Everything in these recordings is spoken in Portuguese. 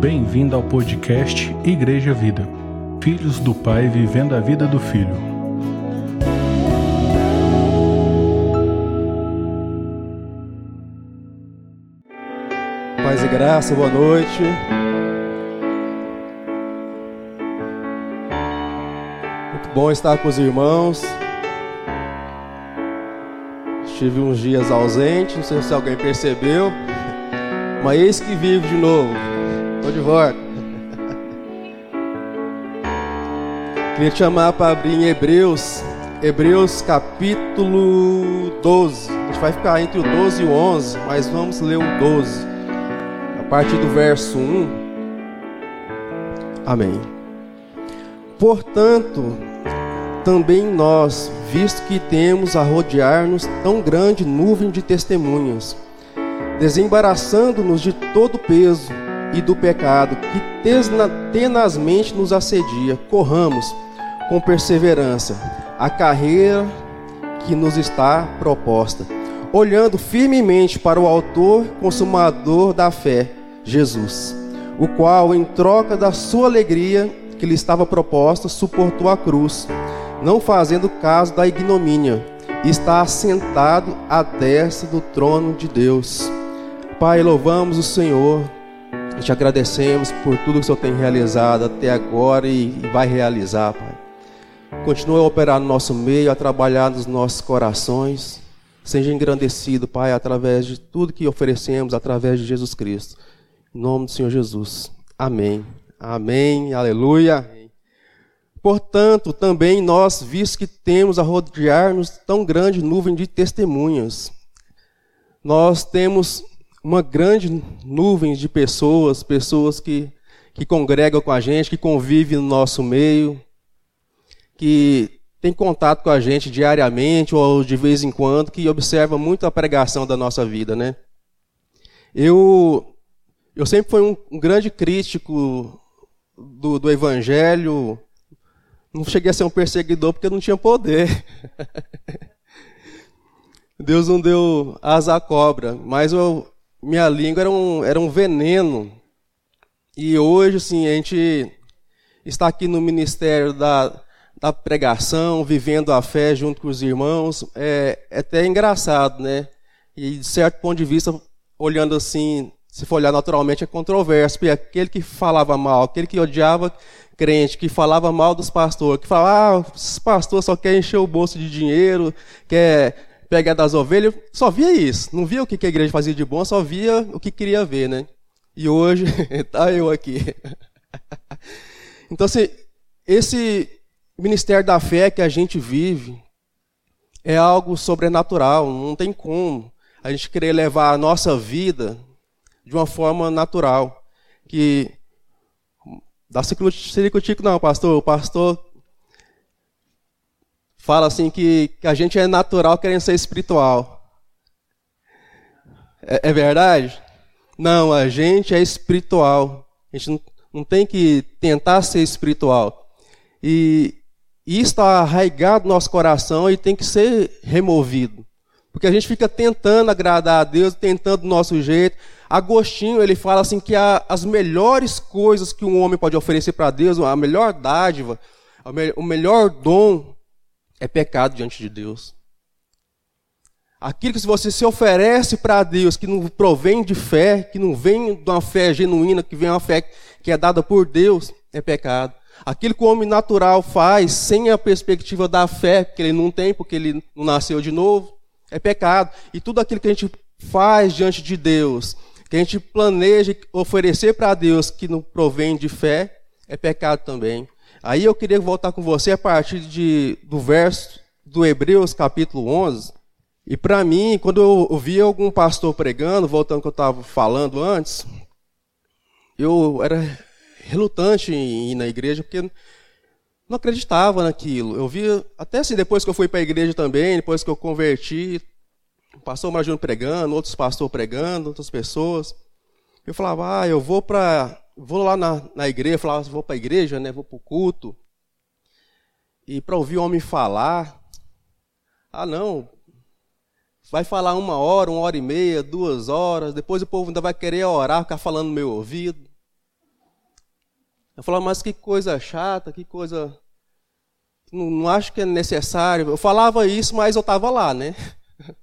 Bem-vindo ao podcast Igreja Vida. Filhos do Pai vivendo a vida do Filho. Paz e graça, boa noite. Muito bom estar com os irmãos. Estive uns dias ausente, não sei se alguém percebeu, mas eis que vivo de novo. Estou de volta. Queria te chamar para abrir em Hebreus, Hebreus capítulo 12. A gente vai ficar entre o 12 e o 11, mas vamos ler o 12, a partir do verso 1. Amém. Portanto, também nós, visto que temos a rodear-nos tão grande nuvem de testemunhas, desembaraçando-nos de todo peso e do pecado que tenazmente nos assedia, corramos com perseverança a carreira que nos está proposta, olhando firmemente para o Autor Consumador da fé, Jesus, o qual, em troca da sua alegria que lhe estava proposta, suportou a cruz não fazendo caso da ignomínia, está assentado à destra do trono de Deus. Pai, louvamos o Senhor e te agradecemos por tudo que o Senhor tem realizado até agora e vai realizar, Pai. Continua a operar no nosso meio, a trabalhar nos nossos corações. Seja engrandecido, Pai, através de tudo que oferecemos, através de Jesus Cristo. Em nome do Senhor Jesus. Amém. Amém. Aleluia. Portanto, também nós, visto que temos a rodear-nos tão grande nuvem de testemunhas, nós temos uma grande nuvem de pessoas, pessoas que, que congregam com a gente, que convivem no nosso meio, que tem contato com a gente diariamente ou de vez em quando, que observa muito a pregação da nossa vida, né? Eu, eu sempre fui um, um grande crítico do, do evangelho, não cheguei a ser um perseguidor porque não tinha poder. Deus não deu asa à cobra, mas eu, minha língua era um, era um veneno. E hoje, assim, a gente está aqui no ministério da, da pregação, vivendo a fé junto com os irmãos, é, é até engraçado, né? E de certo ponto de vista, olhando assim, se for olhar naturalmente, é controverso, porque aquele que falava mal, aquele que odiava crente que falava mal dos pastores, que falava, ah, os pastores só querem encher o bolso de dinheiro, quer pegar das ovelhas, só via isso. Não via o que a igreja fazia de bom, só via o que queria ver, né? E hoje tá eu aqui. então, assim, esse ministério da fé que a gente vive é algo sobrenatural, não tem como a gente querer levar a nossa vida de uma forma natural, que Dá ciricutico não, pastor. O pastor fala assim que, que a gente é natural querendo ser espiritual. É, é verdade? Não, a gente é espiritual. A gente não, não tem que tentar ser espiritual. E, e isso está arraigado no nosso coração e tem que ser removido. Porque a gente fica tentando agradar a Deus, tentando do nosso jeito, Agostinho, ele fala assim que as melhores coisas que um homem pode oferecer para Deus, a melhor dádiva, o melhor dom é pecado diante de Deus. Aquilo que você se oferece para Deus, que não provém de fé, que não vem de uma fé genuína, que vem uma fé que é dada por Deus, é pecado. Aquilo que o homem natural faz sem a perspectiva da fé, que ele não tem, porque ele não nasceu de novo, é pecado. E tudo aquilo que a gente faz diante de Deus, que a gente planeja oferecer para Deus que não provém de fé, é pecado também. Aí eu queria voltar com você a partir de, do verso do Hebreus capítulo 11. E para mim, quando eu ouvia algum pastor pregando, voltando ao que eu estava falando antes, eu era relutante em ir na igreja porque não acreditava naquilo. Eu via, até assim, depois que eu fui para a igreja também, depois que eu converti, o pastor Marjano pregando, outros pastores pregando, outras pessoas. Eu falava, ah, eu vou para, vou lá na, na igreja, falava, vou para a igreja, né, vou para o culto. E para ouvir o homem falar, ah, não, vai falar uma hora, uma hora e meia, duas horas, depois o povo ainda vai querer orar, ficar falando no meu ouvido. Eu falava, mas que coisa chata, que coisa. Não, não acho que é necessário. Eu falava isso, mas eu estava lá, né?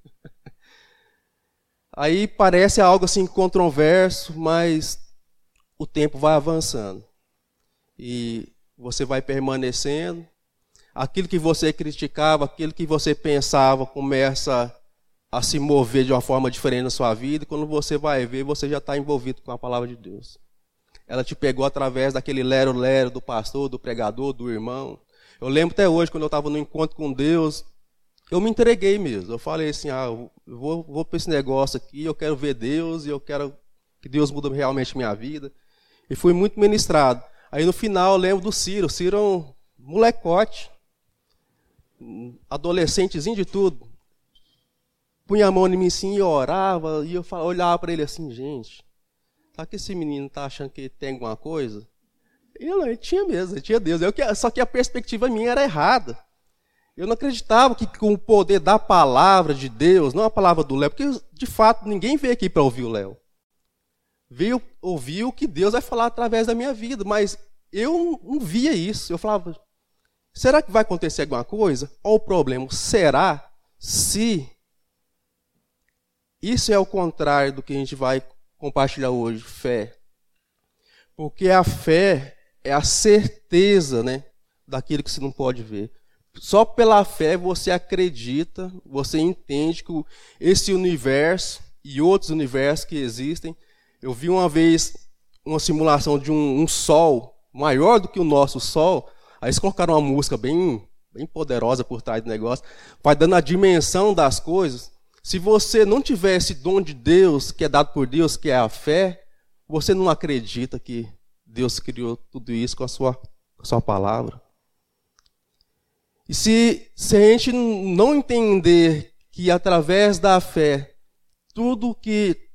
Aí parece algo assim controverso, mas o tempo vai avançando. E você vai permanecendo. Aquilo que você criticava, aquilo que você pensava, começa a se mover de uma forma diferente na sua vida. E quando você vai ver, você já está envolvido com a palavra de Deus. Ela te pegou através daquele lero-lero do pastor, do pregador, do irmão. Eu lembro até hoje, quando eu estava no encontro com Deus, eu me entreguei mesmo. Eu falei assim: ah, vou, vou para esse negócio aqui, eu quero ver Deus e eu quero que Deus mude realmente minha vida. E fui muito ministrado. Aí no final eu lembro do Ciro. O Ciro é um molecote, adolescentezinho de tudo. Punha a mão em mim assim e orava. E eu olhava para ele assim: gente, Será que esse menino está achando que tem alguma coisa? E não, ele tinha mesmo, ele tinha Deus. Eu, só que a perspectiva minha era errada. Eu não acreditava que com o poder da palavra de Deus, não a palavra do Léo, porque de fato ninguém veio aqui para ouvir o Léo. Veio ouvir o que Deus vai falar através da minha vida, mas eu não via isso. Eu falava, será que vai acontecer alguma coisa? Olha o problema, será se isso é o contrário do que a gente vai compartilhar hoje, fé. Porque a fé é a certeza, né, daquilo que você não pode ver. Só pela fé você acredita, você entende que esse universo e outros universos que existem. Eu vi uma vez uma simulação de um, um sol maior do que o nosso sol. Aí eles colocaram uma música bem, bem poderosa por trás do negócio, vai dando a dimensão das coisas. Se você não tiver esse dom de Deus, que é dado por Deus, que é a fé, você não acredita que Deus criou tudo isso com a sua, com a sua palavra. E se, se a gente não entender que através da fé, tudo que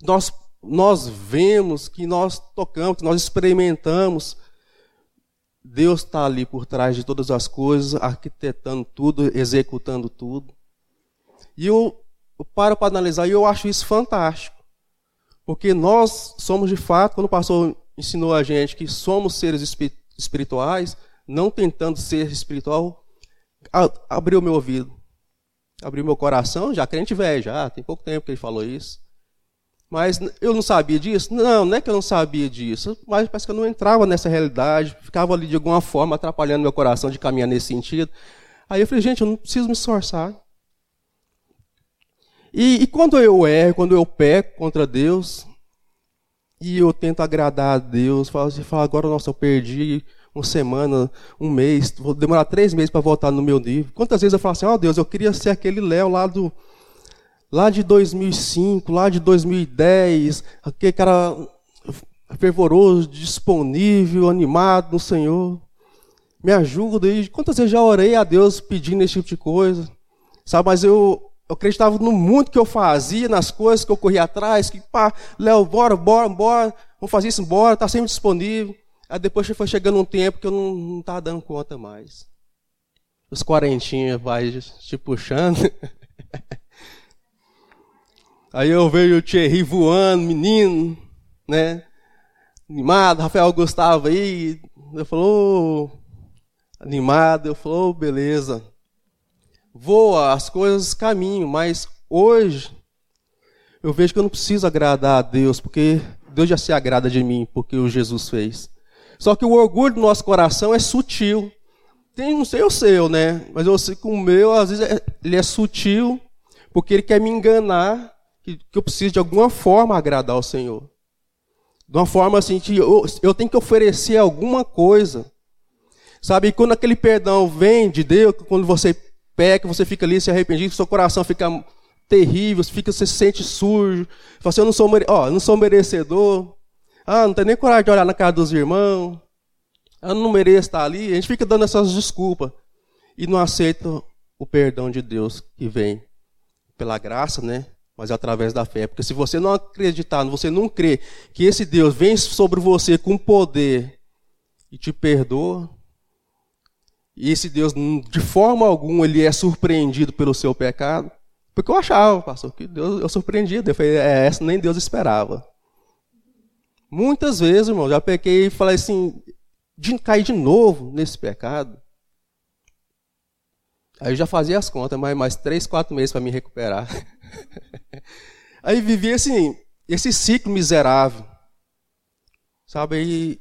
nós, nós vemos, que nós tocamos, que nós experimentamos, Deus está ali por trás de todas as coisas, arquitetando tudo, executando tudo. E eu eu paro para analisar e eu acho isso fantástico. Porque nós somos de fato, quando o pastor ensinou a gente que somos seres espirituais, não tentando ser espiritual, abriu meu ouvido, abriu meu coração, já crente velho, já tem pouco tempo que ele falou isso. Mas eu não sabia disso? Não, não é que eu não sabia disso, mas parece que eu não entrava nessa realidade, ficava ali de alguma forma atrapalhando meu coração de caminhar nesse sentido. Aí eu falei, gente, eu não preciso me esforçar. E, e quando eu erro, quando eu peco contra Deus, e eu tento agradar a Deus, falo assim, falo, agora, nossa, eu perdi uma semana, um mês, vou demorar três meses para voltar no meu nível. Quantas vezes eu falo assim, ó oh, Deus, eu queria ser aquele Léo lá do lá de 2005, lá de 2010, aquele cara fervoroso, disponível, animado no Senhor. Me ajuda. E quantas vezes já orei a Deus pedindo esse tipo de coisa? Sabe, mas eu eu acreditava no muito que eu fazia, nas coisas que eu corria atrás, que pá, Léo, bora, bora, bora, vamos fazer isso, bora, está sempre disponível. Aí depois foi chegando um tempo que eu não estava dando conta mais. Os quarentinhos vai te puxando. Aí eu vejo o Thierry voando, menino, né? Animado, Rafael Gustavo aí. Eu falou, oh, animado, eu falou, oh, beleza voa, as coisas caminham, mas hoje eu vejo que eu não preciso agradar a Deus, porque Deus já se agrada de mim, porque o Jesus fez. Só que o orgulho do nosso coração é sutil. Tem, não sei o seu, né? Mas eu sei que o meu, às vezes, é, ele é sutil, porque ele quer me enganar, que, que eu preciso de alguma forma agradar ao Senhor. De uma forma assim, que eu, eu tenho que oferecer alguma coisa. Sabe, quando aquele perdão vem de Deus, quando você peca, você fica ali se arrependido, seu coração fica terrível, você, fica, você se sente sujo. Fala assim, eu não sou, ó, não sou merecedor. Ah, não tenho nem coragem de olhar na cara dos irmãos. Ah, eu não mereço estar ali. A gente fica dando essas desculpas. E não aceita o perdão de Deus que vem pela graça, né? Mas é através da fé. Porque se você não acreditar, você não crê que esse Deus vem sobre você com poder e te perdoa, e esse Deus, de forma alguma, ele é surpreendido pelo seu pecado. Porque eu achava, pastor, que Deus, eu surpreendia. Eu falei, é, essa nem Deus esperava. Muitas vezes, irmão, já pequei e falei assim, de cair de novo nesse pecado. Aí eu já fazia as contas, mas mais três, quatro meses para me recuperar. Aí vivia assim, esse ciclo miserável. Sabe, aí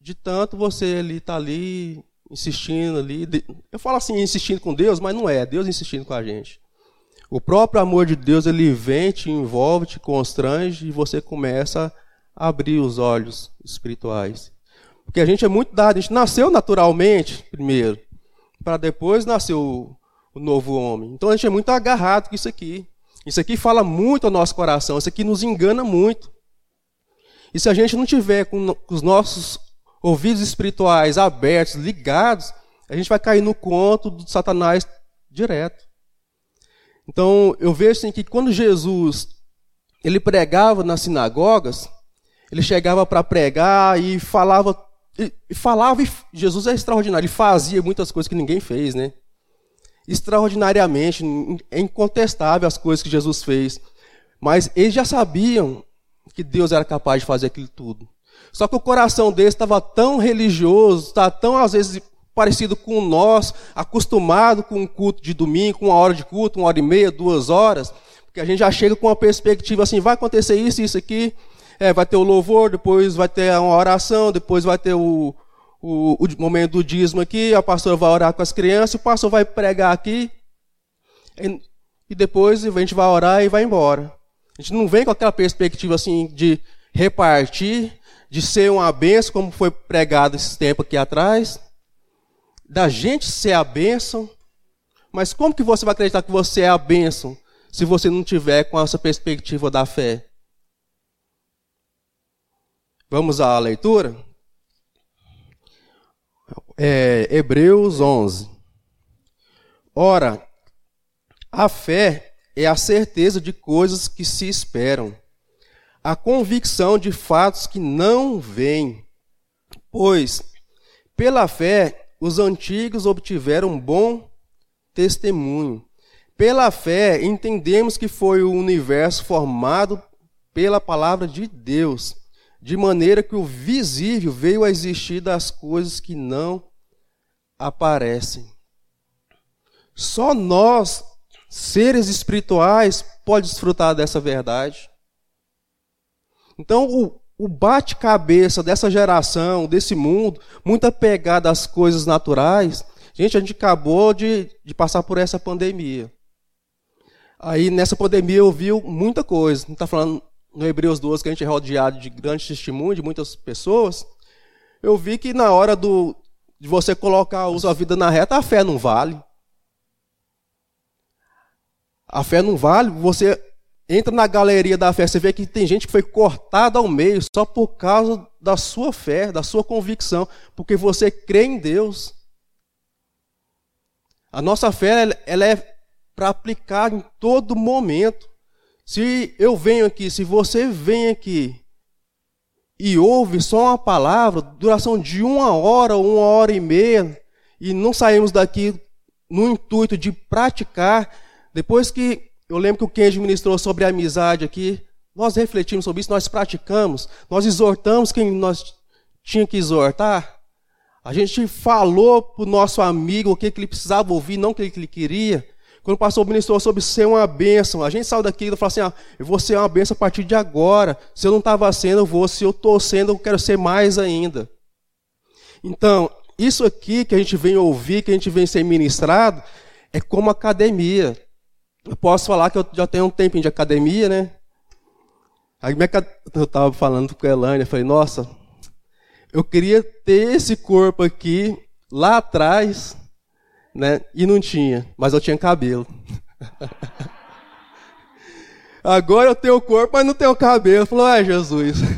de tanto você ali tá ali insistindo ali, eu falo assim, insistindo com Deus, mas não é, Deus insistindo com a gente. O próprio amor de Deus, ele vem, te envolve, te constrange e você começa a abrir os olhos espirituais. Porque a gente é muito dado, a gente nasceu naturalmente, primeiro, para depois nascer o, o novo homem. Então a gente é muito agarrado com isso aqui. Isso aqui fala muito ao nosso coração, isso aqui nos engana muito. E se a gente não tiver com os nossos ouvidos espirituais abertos, ligados, a gente vai cair no conto do Satanás direto. Então, eu vejo assim que quando Jesus ele pregava nas sinagogas, ele chegava para pregar e falava e falava, e Jesus é extraordinário, ele fazia muitas coisas que ninguém fez, né? Extraordinariamente, é incontestável as coisas que Jesus fez. Mas eles já sabiam que Deus era capaz de fazer aquilo tudo. Só que o coração deles estava tão religioso, está tão às vezes parecido com nosso, acostumado com um culto de domingo, com uma hora de culto, uma hora e meia, duas horas, porque a gente já chega com uma perspectiva assim, vai acontecer isso, isso aqui, é, vai ter o louvor, depois vai ter uma oração, depois vai ter o, o, o momento do dízimo aqui, a pastora vai orar com as crianças, o pastor vai pregar aqui, e, e depois a gente vai orar e vai embora. A gente não vem com aquela perspectiva assim de repartir, de ser uma benção, como foi pregado esse tempo aqui atrás, da gente ser a bênção. Mas como que você vai acreditar que você é a bênção se você não tiver com essa perspectiva da fé? Vamos à leitura? É, Hebreus 11. Ora, a fé é a certeza de coisas que se esperam, a convicção de fatos que não vêm. Pois, pela fé, os antigos obtiveram bom testemunho. Pela fé, entendemos que foi o universo formado pela palavra de Deus de maneira que o visível veio a existir das coisas que não aparecem. Só nós, seres espirituais, pode desfrutar dessa verdade. Então, o, o bate-cabeça dessa geração, desse mundo, muito apegado às coisas naturais, gente, a gente acabou de, de passar por essa pandemia. Aí, nessa pandemia, eu vi muita coisa. Não está falando no Hebreus 12, que a gente é rodeado de grandes testemunhos, de muitas pessoas, eu vi que na hora do, de você colocar a sua vida na reta, a fé não vale. A fé não vale, você entra na galeria da fé, você vê que tem gente que foi cortada ao meio só por causa da sua fé, da sua convicção, porque você crê em Deus. A nossa fé ela é para aplicar em todo momento. Se eu venho aqui, se você vem aqui e ouve só uma palavra, duração de uma hora uma hora e meia, e não saímos daqui no intuito de praticar, depois que eu lembro que o Kenji ministrou sobre a amizade aqui, nós refletimos sobre isso, nós praticamos, nós exortamos quem nós tinha que exortar. A gente falou para o nosso amigo o que ele precisava ouvir, não o que ele queria. Quando o pastor ministrou sobre ser uma bênção, a gente saiu daqui e falou assim: ah, eu vou ser uma bênção a partir de agora. Se eu não estava sendo, eu vou. Se eu estou sendo, eu quero ser mais ainda. Então, isso aqui que a gente vem ouvir, que a gente vem ser ministrado, é como academia. Eu posso falar que eu já tenho um tempinho de academia, né? Aí eu estava falando com a Elânia, falei, nossa, eu queria ter esse corpo aqui lá atrás, né? E não tinha, mas eu tinha cabelo. Agora eu tenho corpo, mas não tenho cabelo. Falou, ah, Jesus.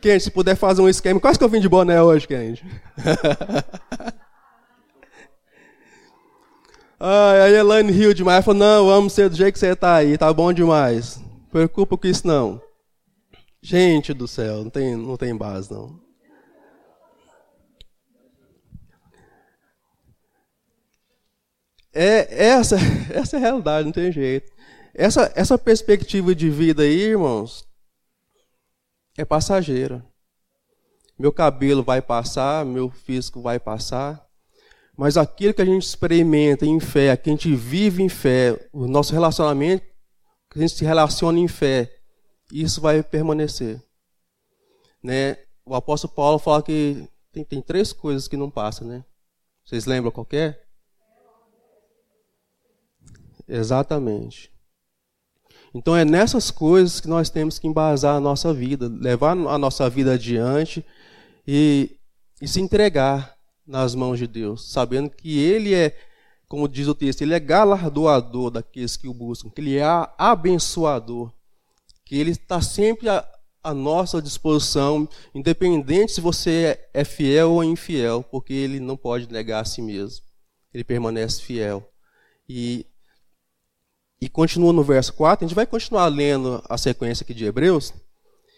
Quente, se puder fazer um esquema. Quase que eu vim de boné hoje, Quente. Ai, a Elaine riu demais. Falou, não, eu amo ser do jeito que você está aí. Tá bom demais. Preocupa com isso, não. Gente do céu, não tem, não tem base, não. É, essa, essa é a realidade, não tem jeito. Essa, essa perspectiva de vida aí, irmãos, é passageira. meu cabelo vai passar, meu físico vai passar, mas aquilo que a gente experimenta em fé, que a gente vive em fé, o nosso relacionamento, que a gente se relaciona em fé, isso vai permanecer. Né? O apóstolo Paulo fala que tem, tem três coisas que não passam, né? Vocês lembram qualquer? Exatamente. Então é nessas coisas que nós temos que embasar a nossa vida, levar a nossa vida adiante e, e se entregar nas mãos de Deus, sabendo que Ele é, como diz o texto, Ele é galardoador daqueles que o buscam, que Ele é abençoador, que Ele está sempre a, a nossa disposição, independente se você é fiel ou infiel, porque Ele não pode negar a si mesmo. Ele permanece fiel. E e continua no verso 4, a gente vai continuar lendo a sequência aqui de Hebreus,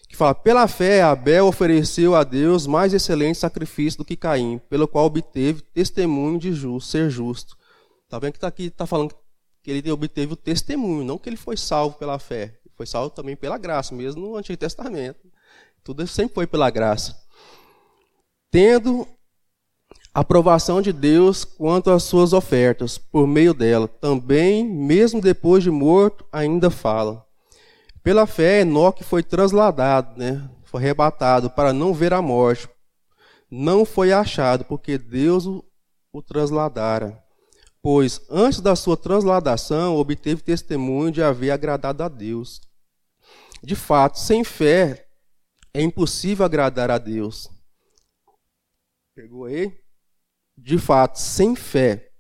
que fala: Pela fé, Abel ofereceu a Deus mais excelente sacrifício do que Caim, pelo qual obteve testemunho de justo, ser justo. Está vendo que está aqui, está falando que ele obteve o testemunho, não que ele foi salvo pela fé. Ele foi salvo também pela graça, mesmo no Antigo Testamento. Tudo sempre foi pela graça. Tendo aprovação de Deus quanto às suas ofertas, por meio dela. Também, mesmo depois de morto, ainda fala. Pela fé, Enoque foi transladado, né? foi arrebatado para não ver a morte. Não foi achado, porque Deus o, o transladara. Pois, antes da sua transladação, obteve testemunho de haver agradado a Deus. De fato, sem fé, é impossível agradar a Deus. Pegou aí? De fato, sem fé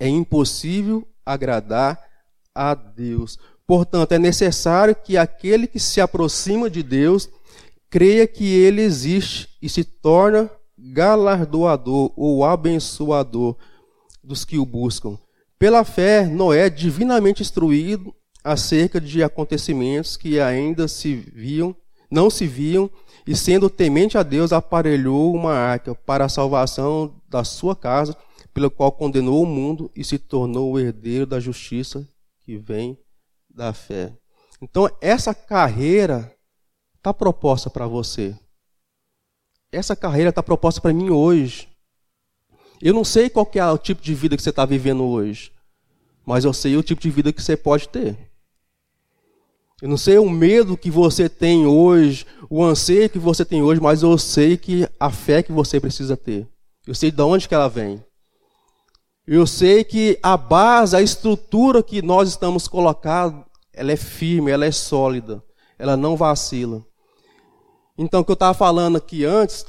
é impossível agradar a Deus. Portanto, é necessário que aquele que se aproxima de Deus creia que ele existe e se torna galardoador ou abençoador dos que o buscam. Pela fé, Noé, divinamente instruído acerca de acontecimentos que ainda se viam, não se viam, e sendo temente a Deus, aparelhou uma arca para a salvação da sua casa, pelo qual condenou o mundo e se tornou o herdeiro da justiça que vem da fé. Então, essa carreira está proposta para você. Essa carreira está proposta para mim hoje. Eu não sei qual é o tipo de vida que você está vivendo hoje, mas eu sei o tipo de vida que você pode ter. Eu não sei o medo que você tem hoje, o anseio que você tem hoje, mas eu sei que a fé que você precisa ter. Eu sei de onde que ela vem. Eu sei que a base, a estrutura que nós estamos colocando, ela é firme, ela é sólida, ela não vacila. Então, o que eu estava falando aqui antes,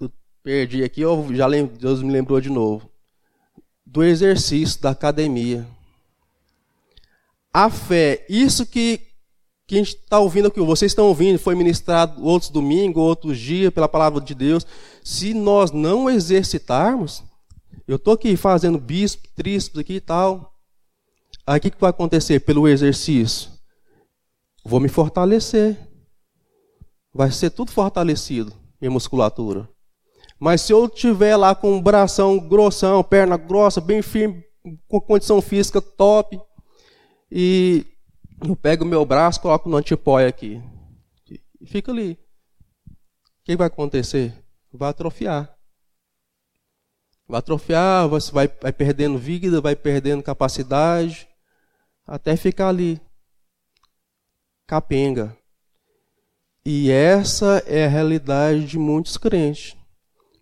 eu perdi aqui, eu já lembro, Deus me lembrou de novo, do exercício da academia a fé. Isso que, que a gente está ouvindo aqui, vocês estão ouvindo, foi ministrado outros domingos, outros dias, pela palavra de Deus. Se nós não exercitarmos, eu estou aqui fazendo bispo, tríceps aqui e tal. Aí o que, que vai acontecer pelo exercício? Vou me fortalecer. Vai ser tudo fortalecido, minha musculatura. Mas se eu tiver lá com um bração grossão, perna grossa, bem firme, com condição física top, e eu pego o meu braço, coloco no antipóio aqui. E fica ali. O que vai acontecer? Vai atrofiar. Vai atrofiar, você vai, vai perdendo vida, vai perdendo capacidade, até ficar ali. Capenga. E essa é a realidade de muitos crentes.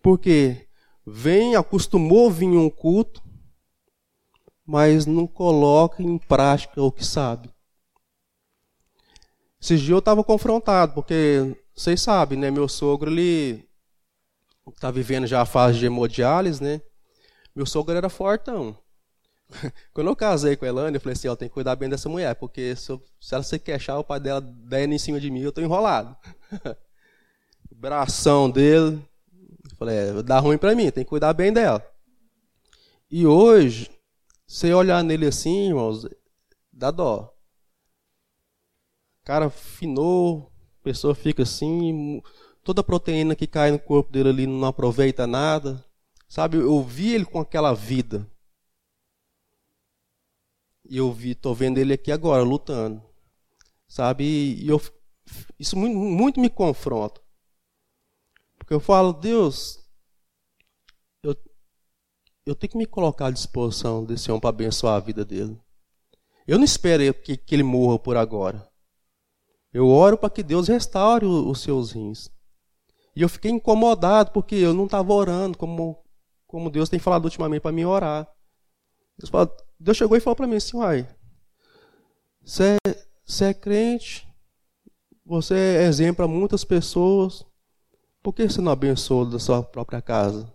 Porque vem, acostumou vir um culto, mas não coloca em prática o que sabe. Esses dias eu estava confrontado, porque vocês sabem, né? Meu sogro, ele está vivendo já a fase de hemodiálise, né? Meu sogro era fortão. Quando eu casei com a Elane, eu falei assim, ó, tem que cuidar bem dessa mulher, porque se, eu, se ela se queixar, o pai dela dando em cima de mim, eu estou enrolado. o bração dele, eu falei, é, dá ruim para mim, tem que cuidar bem dela. E hoje, você olhar nele assim, irmãos, dá dó. Cara finou, a pessoa fica assim, toda a proteína que cai no corpo dele ali não aproveita nada. Sabe, eu vi ele com aquela vida. E eu vi, tô vendo ele aqui agora lutando. Sabe, e eu, isso muito, muito me confronta. Porque eu falo, Deus, eu, eu tenho que me colocar à disposição desse homem para abençoar a vida dele. Eu não espero que, que ele morra por agora. Eu oro para que Deus restaure os seus rins. E eu fiquei incomodado porque eu não estava orando como, como Deus tem falado ultimamente para mim orar. Deus, falou, Deus chegou e falou para mim assim, uai, você é, crente, você é exemplo para muitas pessoas, por que você não abençoa da sua própria casa?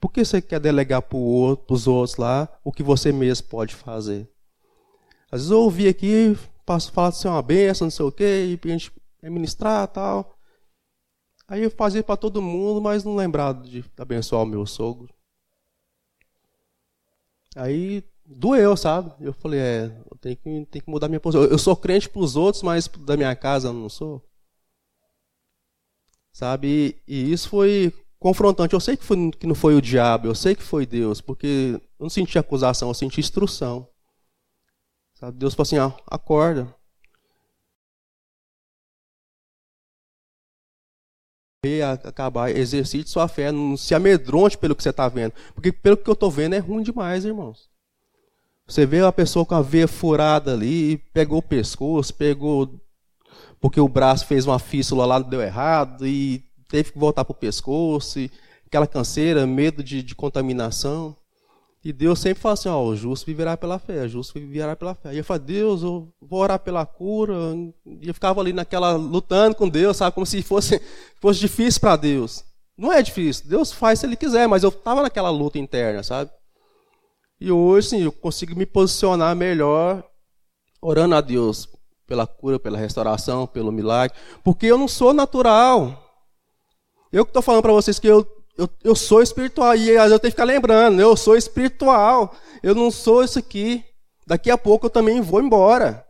Por que você quer delegar para os outros lá o que você mesmo pode fazer? Às vezes eu ouvi aqui, passo falar de ser uma benção, não sei o quê, e a gente ministrar tal. Aí eu fazia para todo mundo, mas não lembrava de abençoar o meu sogro. Aí doeu, sabe? Eu falei, é, eu tenho que, tenho que mudar minha posição. Eu sou crente para os outros, mas da minha casa eu não sou. Sabe? E, e, isso foi confrontante. Eu sei que, foi, que não foi o diabo, eu sei que foi Deus, porque eu não senti acusação, eu senti instrução. Sabe? Deus falou assim: ah, acorda. acabar, exercite sua fé, não se amedronte pelo que você está vendo. Porque pelo que eu estou vendo é ruim demais, irmãos. Você vê a pessoa com a veia furada ali, pegou o pescoço, pegou. Porque o braço fez uma fístula lá, deu errado, e teve que voltar para o pescoço, aquela canseira, medo de, de contaminação. E Deus sempre fala assim, ó, o justo viverá pela fé, o justo viverá pela fé. E eu falo, Deus, eu vou orar pela cura. E eu ficava ali naquela, lutando com Deus, sabe, como se fosse, fosse difícil para Deus. Não é difícil, Deus faz se Ele quiser, mas eu estava naquela luta interna, sabe? E hoje, sim, eu consigo me posicionar melhor orando a Deus pela cura, pela restauração, pelo milagre, porque eu não sou natural. Eu que estou falando para vocês que eu eu, eu sou espiritual. E eu tenho que ficar lembrando, eu sou espiritual. Eu não sou isso aqui. Daqui a pouco eu também vou embora.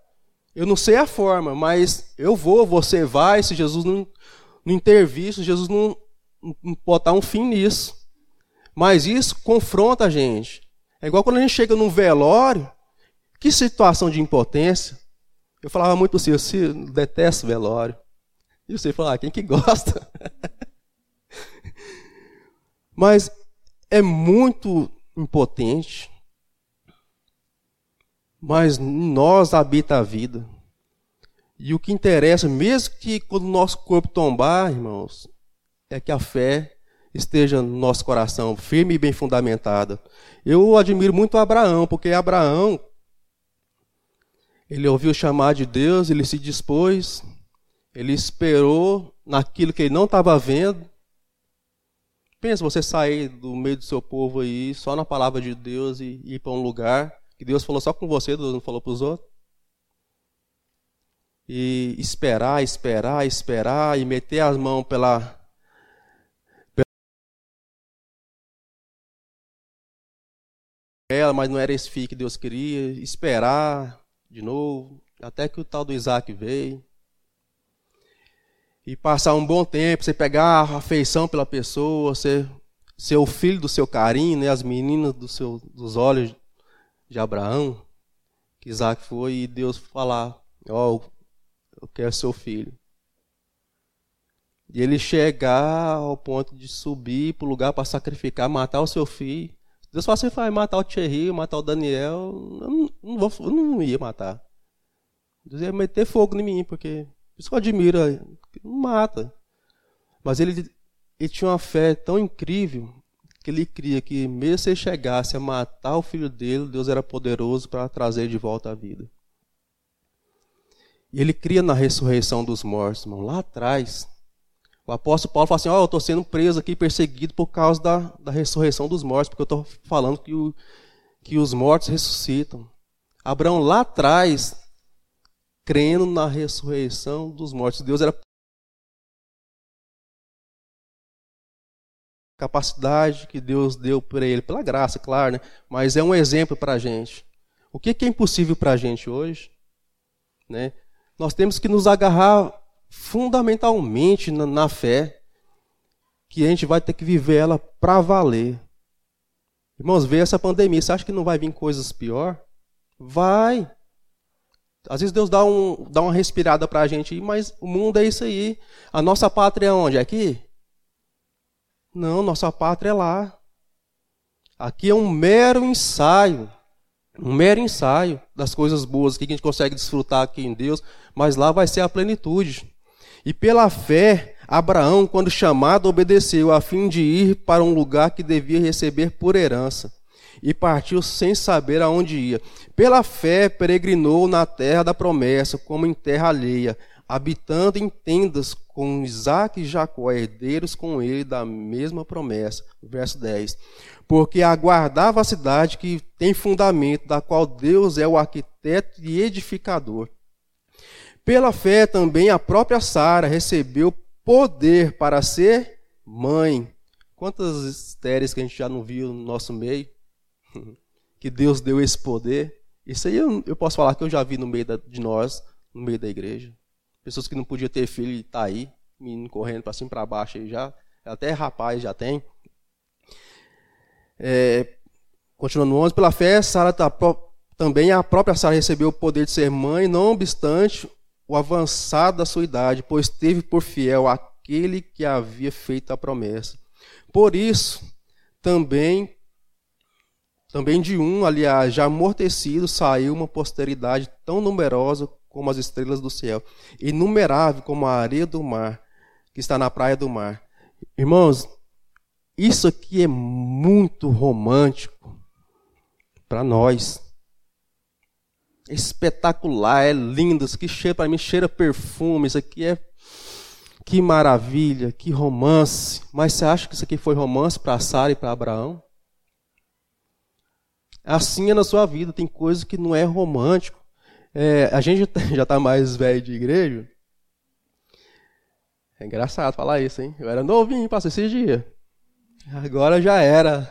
Eu não sei a forma, mas eu vou, você vai, se Jesus não, não intervir, se Jesus não, não botar um fim nisso. Mas isso confronta a gente. É igual quando a gente chega num velório, que situação de impotência. Eu falava muito assim, eu detesto velório. E você fala, ah, quem que gosta? mas é muito impotente. Mas em nós habita a vida. E o que interessa, mesmo que quando o nosso corpo tombar, irmãos, é que a fé esteja no nosso coração, firme e bem fundamentada. Eu admiro muito Abraão, porque Abraão, ele ouviu chamar de Deus, ele se dispôs, ele esperou naquilo que ele não estava vendo, Pensa você sair do meio do seu povo aí, só na palavra de Deus e ir para um lugar que Deus falou só com você, Deus não falou para os outros. E esperar, esperar, esperar e meter as mãos pela, ela, mas não era esse filho que Deus queria, esperar de novo, até que o tal do Isaac veio e passar um bom tempo, você pegar afeição pela pessoa, ser, ser o filho do seu carinho, né, as meninas do seu, dos olhos de Abraão, que Isaac foi, e Deus falar, ó, oh, eu quero seu filho. E ele chegar ao ponto de subir para o lugar para sacrificar, matar o seu filho. Deus fala assim, vai matar o Thierry, matar o Daniel, eu não, não, vou, eu não ia matar. Deus ia meter fogo em mim, porque isso que eu admiro, não mata. Mas ele, ele tinha uma fé tão incrível que ele cria que mesmo se ele chegasse a matar o filho dele, Deus era poderoso para trazer de volta à vida. E ele cria na ressurreição dos mortos, irmão, lá atrás. O apóstolo Paulo fala assim: Ó, oh, eu estou sendo preso aqui, perseguido por causa da, da ressurreição dos mortos, porque eu estou falando que, o, que os mortos ressuscitam. Abraão lá atrás crendo na ressurreição dos mortos. Deus era capacidade que Deus deu para ele, pela graça, claro, né? mas é um exemplo para a gente. O que é impossível para a gente hoje? Né? Nós temos que nos agarrar fundamentalmente na, na fé, que a gente vai ter que viver ela para valer. Irmãos, vê essa pandemia, você acha que não vai vir coisas pior? Vai. Às vezes Deus dá, um, dá uma respirada para a gente, mas o mundo é isso aí. A nossa pátria é onde? É aqui? Não, nossa pátria é lá. Aqui é um mero ensaio. Um mero ensaio das coisas boas que a gente consegue desfrutar aqui em Deus, mas lá vai ser a plenitude. E pela fé, Abraão, quando chamado, obedeceu, a fim de ir para um lugar que devia receber por herança. E partiu sem saber aonde ia. Pela fé, peregrinou na terra da promessa, como em terra alheia, habitando em tendas com Isaac e Jacó, herdeiros com ele da mesma promessa. Verso 10. Porque aguardava a cidade que tem fundamento, da qual Deus é o arquiteto e edificador. Pela fé também a própria Sara recebeu poder para ser mãe. Quantas estéreis que a gente já não viu no nosso meio? Que Deus deu esse poder. Isso aí eu, eu posso falar que eu já vi no meio da, de nós, no meio da igreja. Pessoas que não podiam ter filho e tá aí, menino correndo para cima e para baixo aí já. Até rapaz já tem. É, continuando 11, pela fé, Sara tá, também a própria Sara recebeu o poder de ser mãe, não obstante o avançado da sua idade, pois teve por fiel aquele que havia feito a promessa. Por isso, também também de um, aliás, já amortecido, saiu uma posteridade tão numerosa como as estrelas do céu, inumerável como a areia do mar, que está na praia do mar. Irmãos, isso aqui é muito romântico para nós. É espetacular, é lindo, isso aqui cheira para mim cheira perfume, isso aqui é que maravilha, que romance. Mas você acha que isso aqui foi romance para Sara e para Abraão? Assim é na sua vida, tem coisas que não é romântico. É, a gente já está mais velho de igreja. É engraçado falar isso, hein? Eu era novinho, passei esses dias. Agora já era.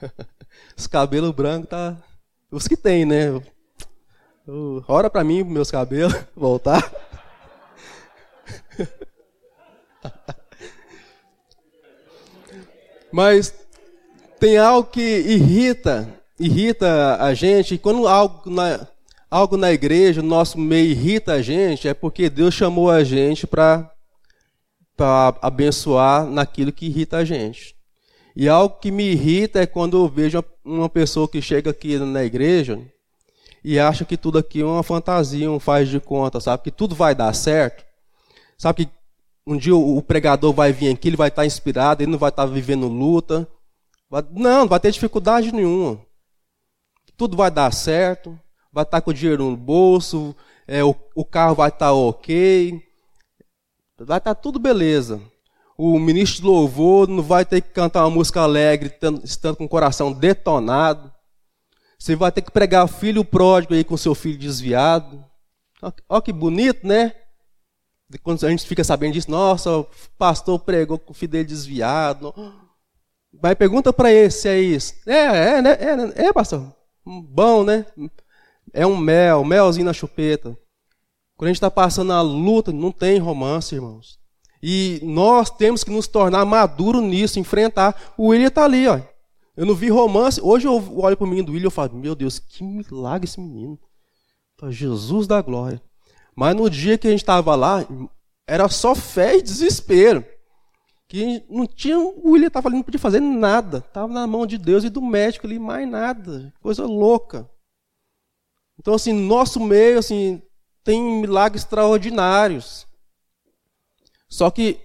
Os cabelos brancos tá. Os que tem, né? Ora para mim, meus cabelos voltar. Mas tem algo que irrita, irrita a gente. E quando algo na, algo na igreja, no nosso meio irrita a gente, é porque Deus chamou a gente para abençoar naquilo que irrita a gente. E algo que me irrita é quando eu vejo uma pessoa que chega aqui na igreja e acha que tudo aqui é uma fantasia, um faz de conta, sabe? Que tudo vai dar certo. Sabe que um dia o pregador vai vir aqui, ele vai estar inspirado, ele não vai estar vivendo luta. Não, não vai ter dificuldade nenhuma. Tudo vai dar certo vai estar com o dinheiro no bolso, é, o, o carro vai estar ok, vai estar tudo beleza. O ministro de louvor não vai ter que cantar uma música alegre, estando com o coração detonado. Você vai ter que pregar filho pródigo aí com seu filho desviado. Olha que bonito, né? Quando a gente fica sabendo disso, nossa, o pastor pregou com o filho dele desviado. Vai pergunta para ele se é. É, é, né? É, né? é, pastor. Bom, né? É um mel, melzinho na chupeta. Quando a gente está passando a luta, não tem romance, irmãos. E nós temos que nos tornar maduros nisso, enfrentar. O William está ali, ó. Eu não vi romance. Hoje eu olho para o menino do William e falo, meu Deus, que milagre esse menino. Jesus da glória. Mas no dia que a gente estava lá, era só fé e desespero. Que não tinha, o William estava ali, não podia fazer nada. Estava na mão de Deus e do médico ali, mais nada. Coisa louca. Então, assim, nosso meio, assim, tem milagres extraordinários. Só que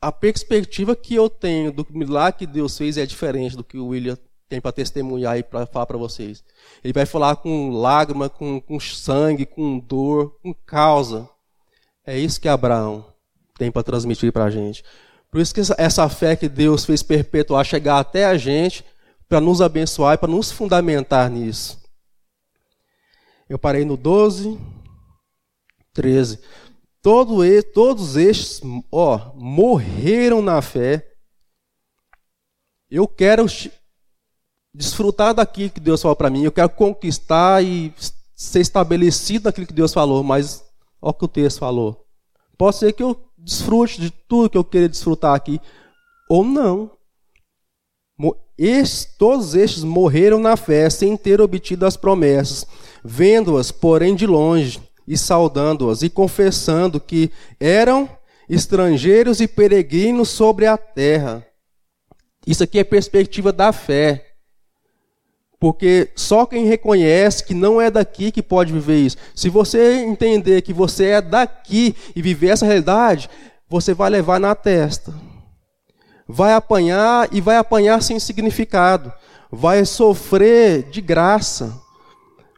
a perspectiva que eu tenho do milagre que Deus fez é diferente do que o William tem para testemunhar e para falar para vocês. Ele vai falar com lágrima, com, com sangue, com dor, com causa. É isso que Abraão tem para transmitir para a gente. Por isso que essa, fé que Deus fez perpetuar chegar até a gente, para nos abençoar e para nos fundamentar nisso. Eu parei no 12, 13. Todo, todos estes, ó, morreram na fé. Eu quero desfrutar daquilo que Deus falou para mim. Eu quero conquistar e ser estabelecido naquilo que Deus falou. Mas, olha o que o texto falou. Pode ser que eu desfrute de tudo que eu queria desfrutar aqui, ou não. Todos estes morreram na fé, sem ter obtido as promessas, vendo-as, porém, de longe, e saudando-as, e confessando que eram estrangeiros e peregrinos sobre a terra. Isso aqui é perspectiva da fé. Porque só quem reconhece que não é daqui que pode viver isso. Se você entender que você é daqui e viver essa realidade, você vai levar na testa. Vai apanhar e vai apanhar sem significado. Vai sofrer de graça.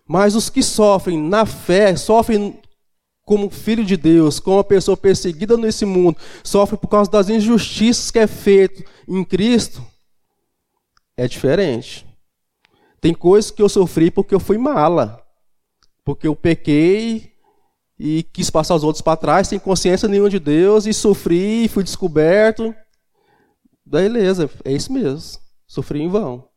Mas os que sofrem na fé, sofrem como filho de Deus, como uma pessoa perseguida nesse mundo, sofre por causa das injustiças que é feito em Cristo, é diferente. Tem coisas que eu sofri porque eu fui mala. Porque eu pequei e quis passar os outros para trás, sem consciência nenhuma de Deus, e sofri, fui descoberto. Beleza, é isso mesmo. Sofri em vão.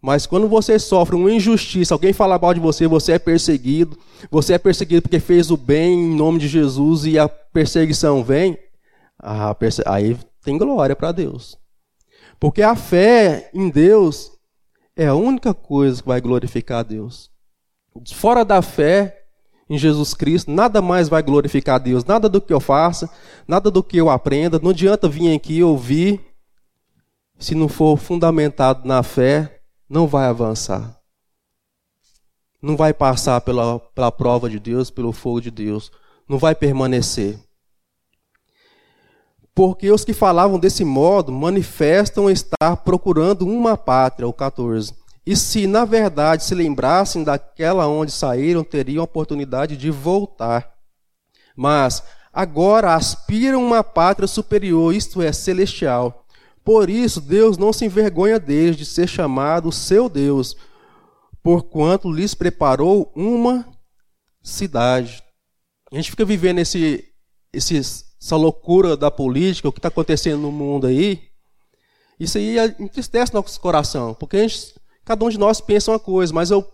Mas quando você sofre uma injustiça, alguém fala mal de você, você é perseguido, você é perseguido porque fez o bem em nome de Jesus e a perseguição vem, aí tem glória para Deus. Porque a fé em Deus é a única coisa que vai glorificar a Deus. Fora da fé em Jesus Cristo, nada mais vai glorificar a Deus. Nada do que eu faça, nada do que eu aprenda. Não adianta vir aqui ouvir, se não for fundamentado na fé, não vai avançar. Não vai passar pela, pela prova de Deus, pelo fogo de Deus. Não vai permanecer. Porque os que falavam desse modo manifestam estar procurando uma pátria, o 14. E se na verdade se lembrassem daquela onde saíram, teriam a oportunidade de voltar. Mas agora aspiram uma pátria superior, isto é, celestial. Por isso Deus não se envergonha deles de ser chamado seu Deus, porquanto lhes preparou uma cidade. A gente fica vivendo esse, esses essa loucura da política, o que está acontecendo no mundo aí, isso aí entristece nosso coração, porque gente, cada um de nós pensa uma coisa, mas eu,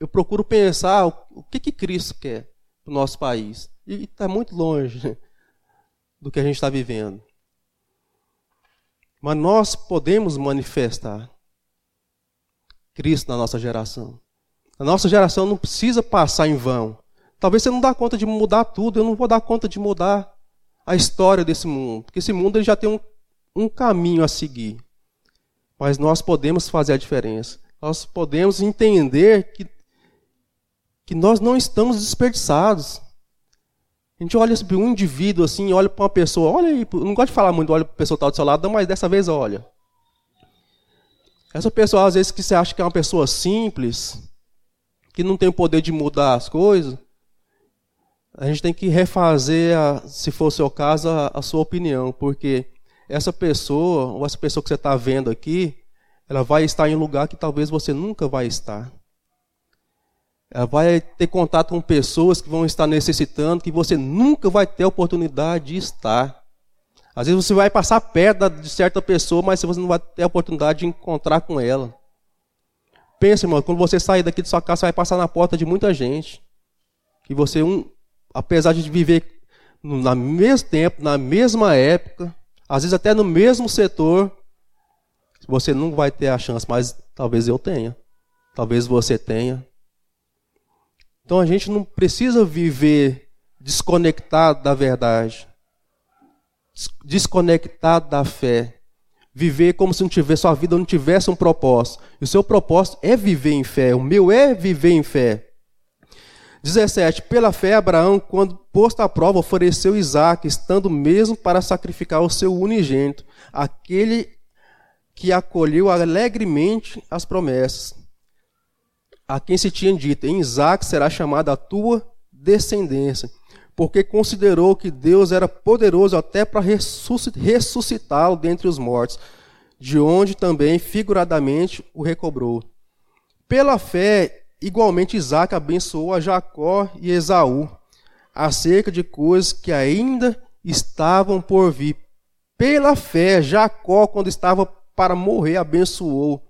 eu procuro pensar o, o que, que Cristo quer para o nosso país. E está muito longe do que a gente está vivendo. Mas nós podemos manifestar Cristo na nossa geração. A nossa geração não precisa passar em vão. Talvez você não dá conta de mudar tudo, eu não vou dar conta de mudar a história desse mundo, porque esse mundo ele já tem um, um caminho a seguir. Mas nós podemos fazer a diferença. Nós podemos entender que, que nós não estamos desperdiçados. A gente olha para um indivíduo assim, olha para uma pessoa, olha aí, não gosto de falar muito, olha para a pessoa que está do seu lado, mas dessa vez olha. Essa pessoa, às vezes, que você acha que é uma pessoa simples, que não tem o poder de mudar as coisas, a gente tem que refazer, a, se for o caso, a, a sua opinião, porque essa pessoa, ou essa pessoa que você está vendo aqui, ela vai estar em um lugar que talvez você nunca vai estar. Ela vai ter contato com pessoas que vão estar necessitando, que você nunca vai ter oportunidade de estar. Às vezes você vai passar perto de certa pessoa, mas você não vai ter a oportunidade de encontrar com ela. Pensa, irmão, quando você sair daqui de sua casa, você vai passar na porta de muita gente. Que você um, apesar de viver no mesmo tempo, na mesma época, às vezes até no mesmo setor, você não vai ter a chance, mas talvez eu tenha. Talvez você tenha. Então a gente não precisa viver desconectado da verdade, desconectado da fé. Viver como se não tivesse, sua vida não tivesse um propósito. E o seu propósito é viver em fé. O meu é viver em fé. 17. Pela fé, Abraão, quando posto à prova, ofereceu Isaac, estando mesmo para sacrificar o seu unigênito, aquele que acolheu alegremente as promessas. A quem se tinha dito: Em Isaac será chamada a tua descendência, porque considerou que Deus era poderoso até para ressuscitá-lo dentre os mortos, de onde também figuradamente o recobrou. Pela fé, Igualmente, Isaac abençoou a Jacó e Esaú acerca de coisas que ainda estavam por vir. Pela fé, Jacó, quando estava para morrer, abençoou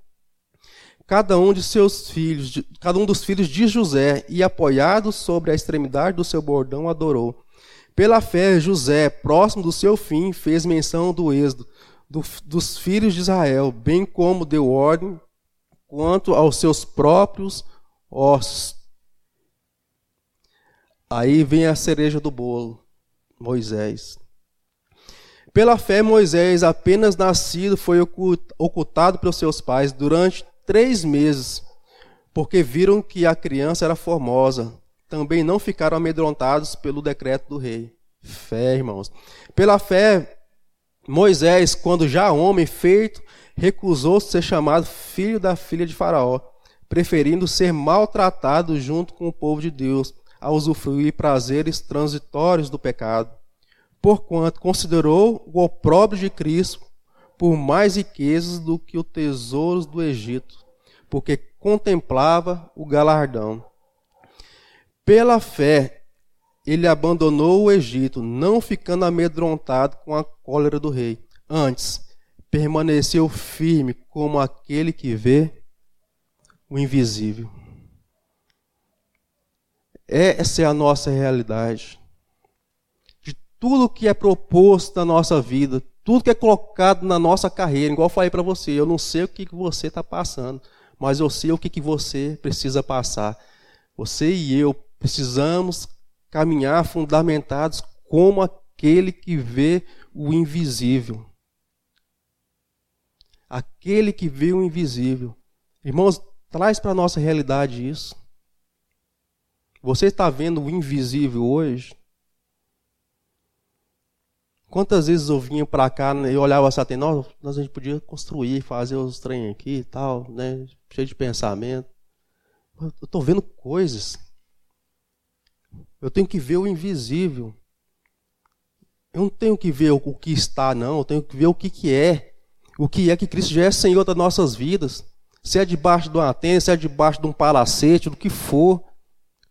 cada um de seus filhos, cada um dos filhos de José, e apoiado sobre a extremidade do seu bordão, adorou. Pela fé, José, próximo do seu fim, fez menção do êxodo do, dos filhos de Israel, bem como deu ordem quanto aos seus próprios ossos. Aí vem a cereja do bolo, Moisés. Pela fé, Moisés, apenas nascido, foi ocultado pelos seus pais durante três meses, porque viram que a criança era formosa. Também não ficaram amedrontados pelo decreto do rei. Fé, irmãos. Pela fé, Moisés, quando já homem feito, recusou ser chamado filho da filha de Faraó, preferindo ser maltratado junto com o povo de Deus, a usufruir prazeres transitórios do pecado porquanto considerou o opróbrio de Cristo por mais riquezas do que os tesouros do Egito, porque contemplava o galardão. Pela fé, ele abandonou o Egito, não ficando amedrontado com a cólera do rei. Antes, permaneceu firme como aquele que vê o invisível. Essa é a nossa realidade tudo que é proposto na nossa vida, tudo que é colocado na nossa carreira, igual eu falei para você, eu não sei o que, você está passando, mas eu sei o que você precisa passar. Você e eu precisamos caminhar fundamentados como aquele que vê o invisível. Aquele que vê o invisível. Irmãos, traz para a nossa realidade isso. Você está vendo o invisível hoje? Quantas vezes eu vinha para cá né, e olhava assim, nós, nós a gente podia construir, fazer os trem aqui e tal, né? Cheio de pensamento. Eu estou vendo coisas. Eu tenho que ver o invisível. Eu não tenho que ver o que está, não. Eu tenho que ver o que, que é. O que é que Cristo já é Senhor das nossas vidas. Se é debaixo de uma tenda, se é debaixo de um palacete, do que for,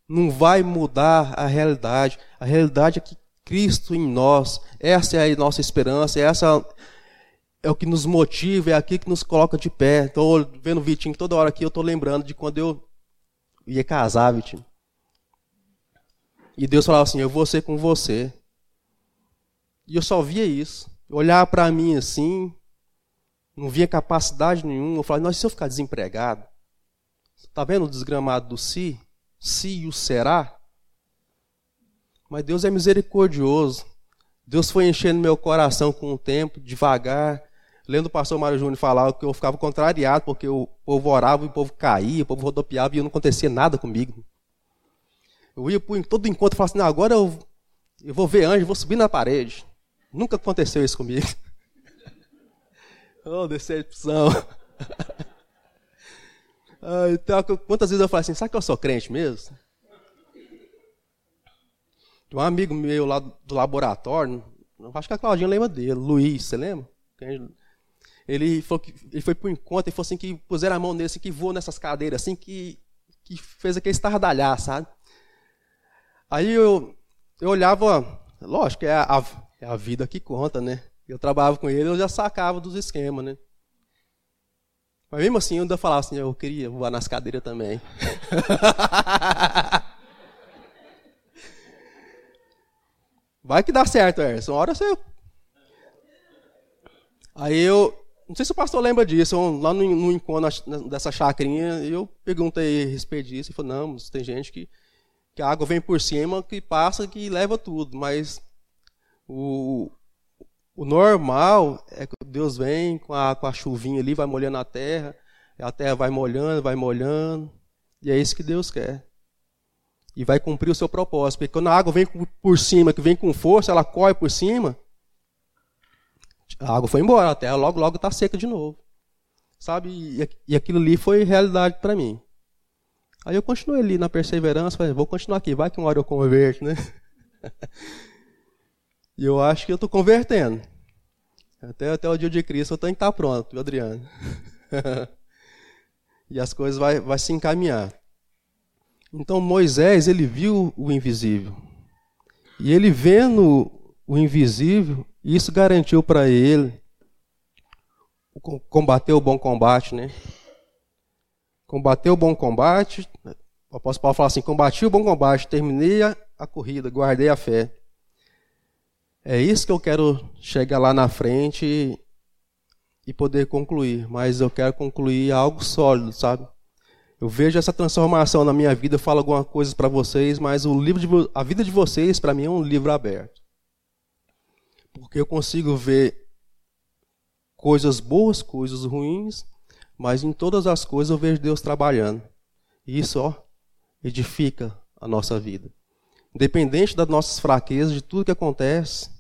não vai mudar a realidade. A realidade é que Cristo em nós. Essa é a nossa esperança, essa é o que nos motiva, é aqui que nos coloca de pé. Estou vendo o Vitinho toda hora aqui, eu estou lembrando de quando eu ia casar, Vitinho. E Deus falava assim: Eu vou ser com você. E eu só via isso. Olhar para mim assim, não via capacidade nenhuma. Eu falava: Nossa, se eu ficar desempregado? Está vendo o desgramado do si? Si e o será? Mas Deus é misericordioso. Deus foi enchendo meu coração com o tempo, devagar. Lendo o pastor Mário Júnior falar que eu ficava contrariado, porque o povo orava e o povo caía, o povo rodopiava e não acontecia nada comigo. Eu ia por todo encontro e falava assim, agora eu, eu vou ver anjo, vou subir na parede. Nunca aconteceu isso comigo. oh, decepção. ah, então, quantas vezes eu falei assim, sabe que eu sou crente mesmo? Um amigo meu lá do laboratório, acho que a Claudinha lembra dele, Luiz, você lembra? Ele, que, ele foi para o encontro e falou assim que puseram a mão nesse, que voou nessas cadeiras, assim, que, que fez aquele estardalhar, sabe? Aí eu, eu olhava, lógico, é a, é a vida que conta, né? Eu trabalhava com ele, eu já sacava dos esquemas, né? Mas mesmo assim, eu ainda falava assim, eu queria voar nas cadeiras também. Vai que dá certo, Erson. Uma hora você. Aí eu. Não sei se o pastor lembra disso. Lá no, no encontro dessa chacrinha, eu perguntei a respeito disso. Ele falou: não, tem gente que, que a água vem por cima, que passa, que leva tudo. Mas o, o normal é que Deus vem com a, com a chuvinha ali, vai molhando a terra. A terra vai molhando, vai molhando. E é isso que Deus quer e vai cumprir o seu propósito. Porque quando a água vem por cima, que vem com força, ela corre por cima, a água foi embora, a terra logo, logo está seca de novo. Sabe? E aquilo ali foi realidade para mim. Aí eu continuei ali na perseverança, falei, vou continuar aqui, vai que uma hora eu converto, né? e eu acho que eu estou convertendo. Até, até o dia de Cristo eu tenho que estar pronto, viu, Adriano? e as coisas vai, vai se encaminhar. Então Moisés, ele viu o invisível. E ele vendo o invisível, isso garantiu para ele combater o bom combate, né? Combater o bom combate. O apóstolo Paulo fala assim: combati o bom combate, terminei a corrida, guardei a fé. É isso que eu quero chegar lá na frente e, poder concluir. Mas eu quero concluir algo sólido, sabe? Eu vejo essa transformação na minha vida, eu falo algumas coisas para vocês, mas o livro de, a vida de vocês, para mim, é um livro aberto. Porque eu consigo ver coisas boas, coisas ruins, mas em todas as coisas eu vejo Deus trabalhando. E isso, ó, edifica a nossa vida. Independente das nossas fraquezas, de tudo que acontece,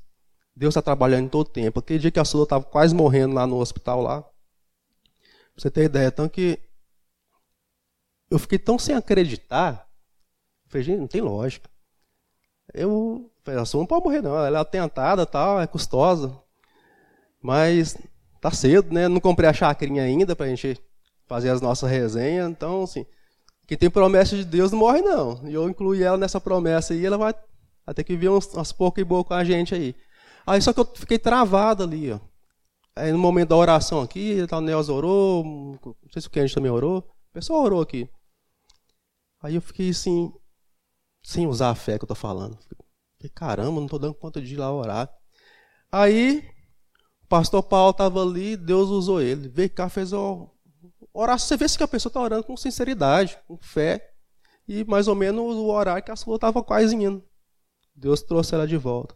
Deus está trabalhando em todo tempo. Aquele dia que a Sula estava quase morrendo lá no hospital lá, pra você ter ideia, então que eu fiquei tão sem acreditar, eu falei, gente, não tem lógica. Eu falei, a Sula não pode morrer não, ela é atentada, tal, é custosa, mas tá cedo, né? Não comprei a chacrinha ainda para a gente fazer as nossas resenhas, então assim, quem tem promessa de Deus não morre, não. E eu incluí ela nessa promessa aí, ela vai, ter que vir umas poucas e boas com a gente aí. Aí só que eu fiquei travado ali, ó. Aí no momento da oração aqui, o Nelson orou, não sei se o Kenji também orou, o pessoal orou aqui. Aí eu fiquei assim, sem usar a fé que eu tô falando. Fiquei, caramba, não tô dando conta de ir lá orar. Aí, o pastor Paulo estava ali, Deus usou ele. Veio cá, fez o, Orar, você vê se a pessoa está orando com sinceridade, com fé. E mais ou menos o horário que a sua estava quase indo. Deus trouxe ela de volta.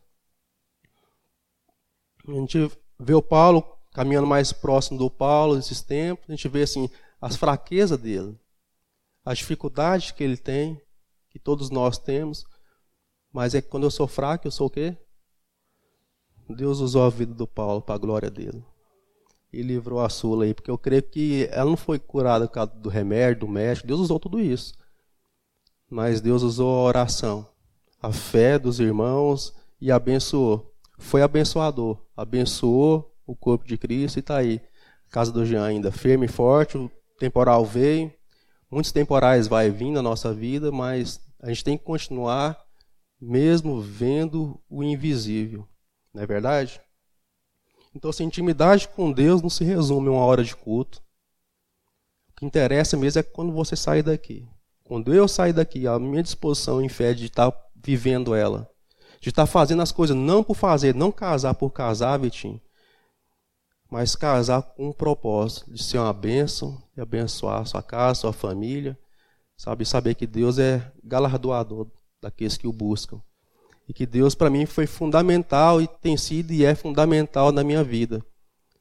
A gente vê o Paulo caminhando mais próximo do Paulo nesses tempos. A gente vê assim as fraquezas dele, as dificuldades que ele tem, que todos nós temos. Mas é que quando eu sou fraco, eu sou o quê? Deus usou a vida do Paulo para a glória dele e livrou a Sula aí, porque eu creio que ela não foi curada por causa do remédio, do médico, Deus usou tudo isso. Mas Deus usou a oração, a fé dos irmãos e abençoou. Foi abençoador, abençoou o corpo de Cristo e está aí. A casa do Jean ainda firme e forte, o temporal veio, muitos temporais vai vir na nossa vida, mas a gente tem que continuar mesmo vendo o invisível. Não é verdade? Então, essa intimidade com Deus não se resume a uma hora de culto. O que interessa mesmo é quando você sair daqui. Quando eu sair daqui, a minha disposição em fé de estar vivendo ela, de estar fazendo as coisas não por fazer, não casar por casar, Vitinho, mas casar com um propósito de ser uma bênção e abençoar sua casa, sua família, sabe? Saber que Deus é galardoador daqueles que o buscam e que Deus para mim foi fundamental e tem sido e é fundamental na minha vida.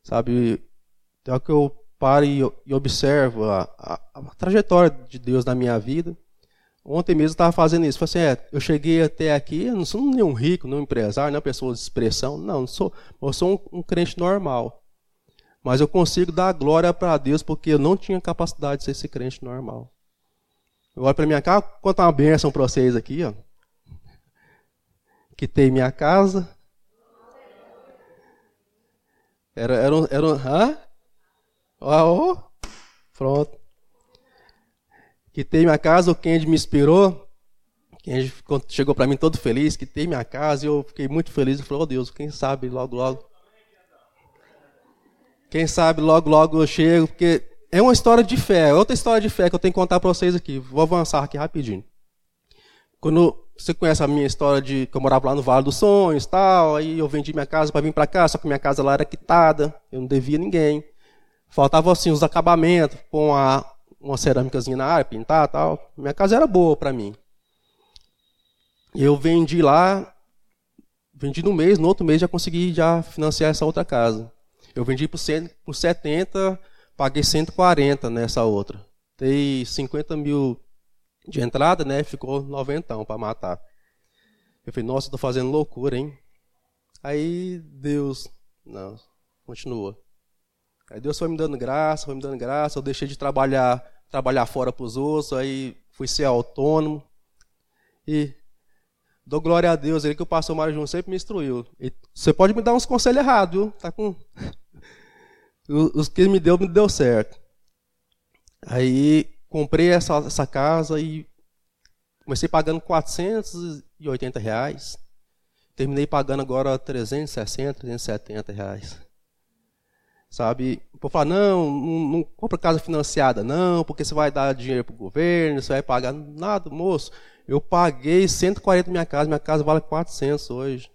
Sabe, até que eu paro e, e observo a, a, a, trajetória de Deus na minha vida. Ontem mesmo eu estava fazendo isso. Falei assim, é, eu cheguei até aqui, eu não sou nenhum rico, nenhum empresário, não pessoa de expressão. Não, não sou, eu sou um, um crente normal. Mas eu consigo dar glória para Deus porque eu não tinha capacidade de ser esse crente normal. Eu olho para minha casa, contar uma bênção para vocês aqui, ó quitei minha casa. Era, era. Era hã? Oh, pronto. Quitei minha casa, o Kendi me inspirou. Kendi chegou para mim todo feliz, quitei minha casa e eu fiquei muito feliz. Eu falei, oh Deus, quem sabe logo, logo. Quem sabe logo, logo eu chego, porque é uma história de fé, é outra história de fé que eu tenho que contar para vocês aqui. Vou avançar aqui rapidinho. Quando você conhece a minha história de que eu morava lá no Vale dos Sonhos, tal, aí eu vendi minha casa para vir para cá, só que minha casa lá era quitada, eu não devia ninguém. Faltava assim os acabamentos, com a, uma cerâmicazinha na área, pintar, tal. Minha casa era boa para mim. Eu vendi lá, vendi no mês, no outro mês já consegui já financiar essa outra casa. Eu vendi por, 100, por 70, paguei 140 nessa outra. Dei 50 mil de entrada, né? Ficou noventão para matar. Eu falei, nossa, estou fazendo loucura, hein? Aí Deus, não, continua. Aí Deus foi me dando graça, foi me dando graça. Eu deixei de trabalhar, trabalhar fora para os outros. Aí fui ser autônomo. E dou glória a Deus, ele que o pastor Mário Júnior sempre me instruiu. E você pode me dar uns conselhos errados, viu? Tá com os que ele me deu, me deu certo. Aí comprei essa, essa casa e comecei pagando 480 reais. Terminei pagando agora 360, 370 reais. Sabe? Por falar, não, não, não compra casa financiada, não, porque você vai dar dinheiro para o governo, você vai pagar. Nada, moço. Eu paguei 140 minha casa, minha casa vale 400 hoje.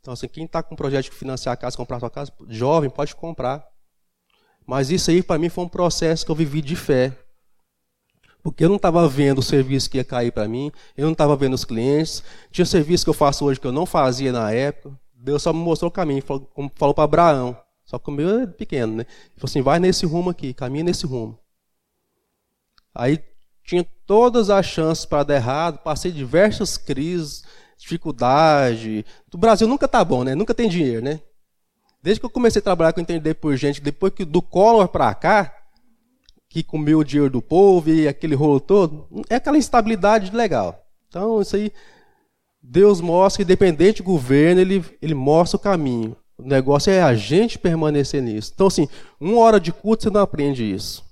Então, assim, quem está com um projeto de financiar a casa, comprar sua casa, jovem, pode comprar. Mas isso aí para mim foi um processo que eu vivi de fé. Porque eu não estava vendo o serviço que ia cair para mim, eu não estava vendo os clientes. Tinha serviço que eu faço hoje que eu não fazia na época. Deus só me mostrou o caminho, como falou para Abraão. Só que o meu é pequeno, né? Ele falou assim: vai nesse rumo aqui, caminha nesse rumo. Aí tinha todas as chances para dar errado, passei diversas crises, dificuldade. O Brasil nunca tá bom, né? Nunca tem dinheiro, né? Desde que eu comecei a trabalhar com entender por gente, depois que do Collor para cá, que comeu o dinheiro do povo e aquele rolo todo, é aquela instabilidade legal. Então, isso aí, Deus mostra que, independente do governo, ele, ele mostra o caminho. O negócio é a gente permanecer nisso. Então, assim, uma hora de culto você não aprende isso.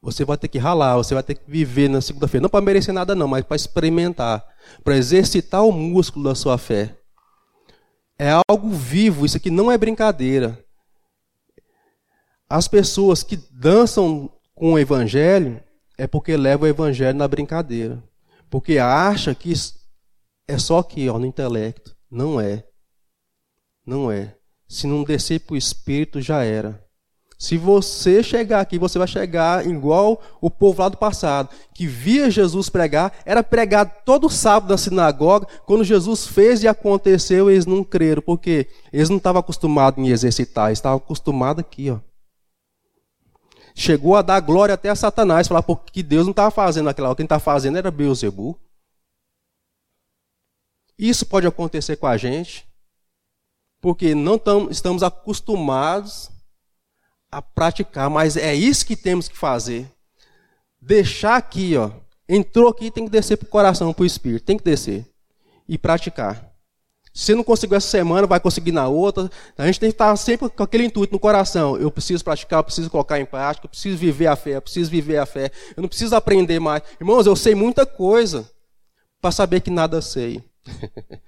Você vai ter que ralar, você vai ter que viver na segunda-feira. Não para merecer nada, não, mas para experimentar, para exercitar o músculo da sua fé. É algo vivo, isso aqui não é brincadeira. As pessoas que dançam com o evangelho é porque levam o evangelho na brincadeira. Porque acha que é só aqui, ó, no intelecto. Não é. Não é. Se não descer para o espírito, já era. Se você chegar aqui, você vai chegar igual o povo lá do passado, que via Jesus pregar, era pregado todo sábado na sinagoga, quando Jesus fez e aconteceu, eles não creram, porque eles não estavam acostumados em exercitar, eles estavam acostumados aqui, ó. Chegou a dar glória até a Satanás, falar porque Deus não estava fazendo aquela hora, quem estava fazendo era Beuzebu. Isso pode acontecer com a gente porque não tam, estamos acostumados a praticar, mas é isso que temos que fazer. Deixar aqui, ó, entrou aqui, tem que descer para o coração, para o espírito, tem que descer e praticar. Se não conseguiu essa semana, vai conseguir na outra. A gente tem que estar sempre com aquele intuito no coração. Eu preciso praticar, eu preciso colocar em prática, eu preciso viver a fé, eu preciso viver a fé. Eu não preciso aprender mais. Irmãos, eu sei muita coisa para saber que nada sei.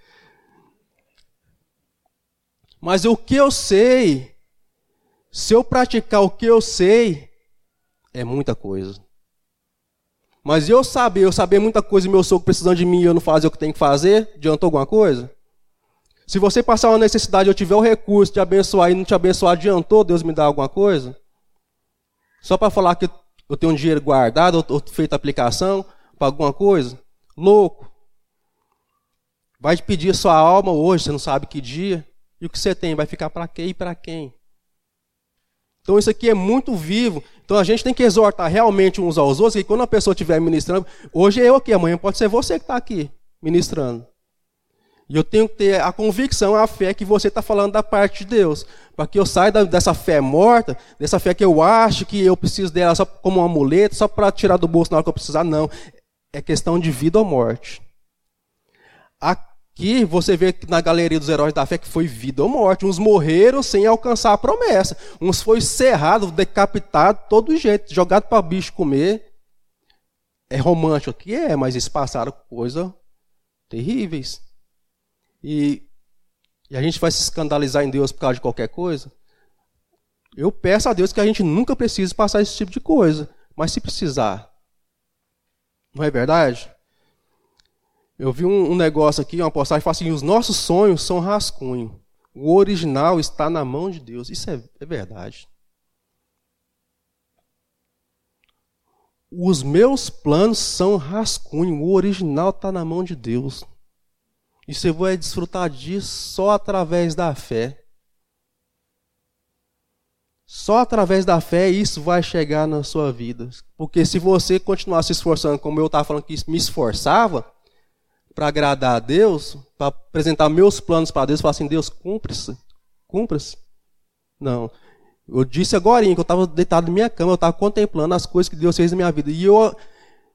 Mas o que eu sei, se eu praticar o que eu sei, é muita coisa. Mas eu saber, eu saber muita coisa e meu sogro precisando de mim e eu não fazer o que tem que fazer, adiantou alguma coisa? Se você passar uma necessidade, eu tiver o recurso de abençoar e não te abençoar, adiantou Deus me dar alguma coisa? Só para falar que eu tenho um dinheiro guardado, ou feito aplicação para alguma coisa? Louco. Vai pedir sua alma hoje, você não sabe que dia. E o que você tem vai ficar para quê e para quem? Então isso aqui é muito vivo. Então a gente tem que exortar realmente uns aos outros, que quando a pessoa estiver ministrando, hoje é eu aqui, amanhã pode ser você que está aqui ministrando. E eu tenho que ter a convicção, a fé que você está falando da parte de Deus. Para que eu saia dessa fé morta, dessa fé que eu acho que eu preciso dela só como um amuleto, só para tirar do bolso na hora que eu precisar. Não. É questão de vida ou morte. A que você vê na galeria dos heróis da fé que foi vida ou morte. Uns morreram sem alcançar a promessa. Uns foi cerrado, decapitado, todo jeito, jogado para bicho comer. É romântico aqui? É, mas eles passaram coisas terríveis. E, e a gente vai se escandalizar em Deus por causa de qualquer coisa? Eu peço a Deus que a gente nunca precise passar esse tipo de coisa. Mas se precisar, não é verdade? Eu vi um, negócio aqui, uma postagem, fala assim: os nossos sonhos são rascunho. O original está na mão de Deus. Isso é, é verdade. Os meus planos são rascunho. O original está na mão de Deus. E você vai desfrutar disso só através da fé. Só através da fé isso vai chegar na sua vida. Porque se você continuar se esforçando, como eu estava falando que me esforçava, para agradar a Deus, para apresentar meus planos para Deus, falar assim, Deus, cumpre-se, cumpre-se. Não. Eu disse agora que eu estava deitado na minha cama, eu estava contemplando as coisas que Deus fez na minha vida. E, eu,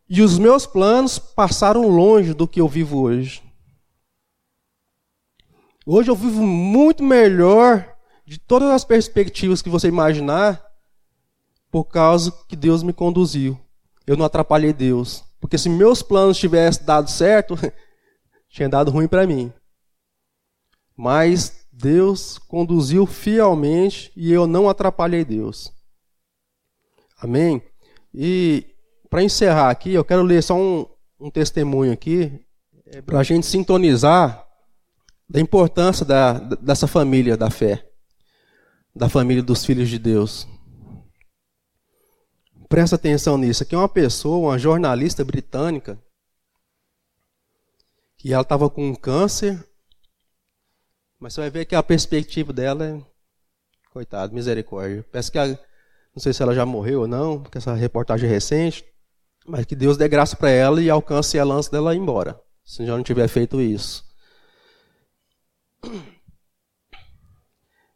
e os meus planos passaram longe do que eu vivo hoje. Hoje eu vivo muito melhor de todas as perspectivas que você imaginar, por causa que Deus me conduziu. Eu não atrapalhei Deus. Porque se meus planos tivessem dado certo, tinha dado ruim para mim. Mas Deus conduziu fielmente e eu não atrapalhei Deus. Amém? E para encerrar aqui, eu quero ler só um, um testemunho aqui, é, para a gente sintonizar da importância da, dessa família da fé, da família dos filhos de Deus. presta atenção nisso. Aqui é uma pessoa, uma jornalista britânica, que ela estava com um câncer, mas você vai ver que a perspectiva dela é. Coitado, misericórdia. Peço que ela, não sei se ela já morreu ou não, porque essa reportagem é recente, mas que Deus dê graça para ela e alcance ela antes dela embora, se já não tiver feito isso.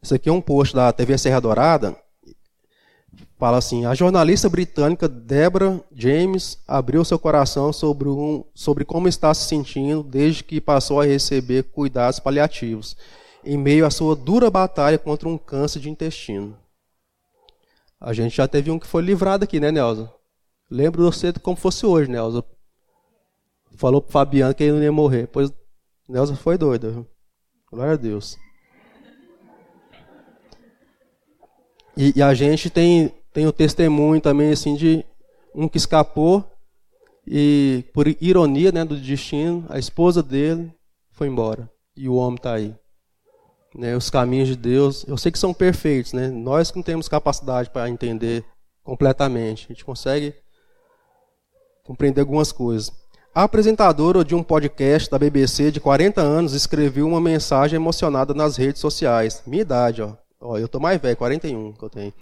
Isso aqui é um post da TV Serra Dourada. Fala assim: a jornalista britânica Deborah James abriu seu coração sobre, um, sobre como está se sentindo desde que passou a receber cuidados paliativos, em meio à sua dura batalha contra um câncer de intestino. A gente já teve um que foi livrado aqui, né, Nelson? Lembro você como fosse hoje, Nelson. Falou pro Fabiano que ele não ia morrer. Pois Nelson foi doido. Glória a Deus. E, e, a gente tem, tem o testemunho também assim de um que escapou e por ironia né, do destino, a esposa dele foi embora e o homem está aí. Né, os caminhos de Deus, eu sei que são perfeitos, né? Nós que não temos capacidade para entender completamente, a gente consegue compreender algumas coisas. A apresentadora de um podcast da BBC de 40 anos escreveu uma mensagem emocionada nas redes sociais. Minha idade, ó. Ó, eu tô mais velho, 41 que eu tenho.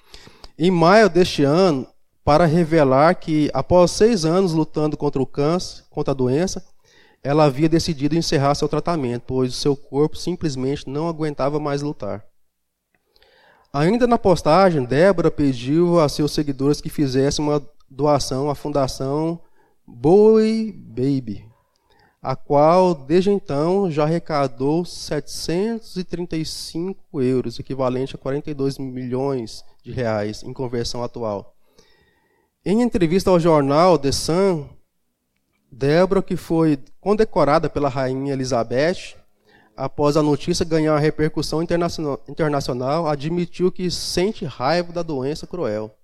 Em maio deste ano, para revelar que, após seis anos lutando contra o câncer, contra a doença, ela havia decidido encerrar seu tratamento, pois o seu corpo simplesmente não aguentava mais lutar. Ainda na postagem, Débora pediu a seus seguidores que fizessem uma doação à Fundação Bowie Baby, a qual, desde então, já arrecadou 735 euros, equivalente a 42 milhões de reais em conversão atual. Em entrevista ao jornal The Sun, Débora, que foi condecorada pela rainha Elizabeth, após a notícia ganhar repercussão internacional, admitiu que sente raiva da doença cruel.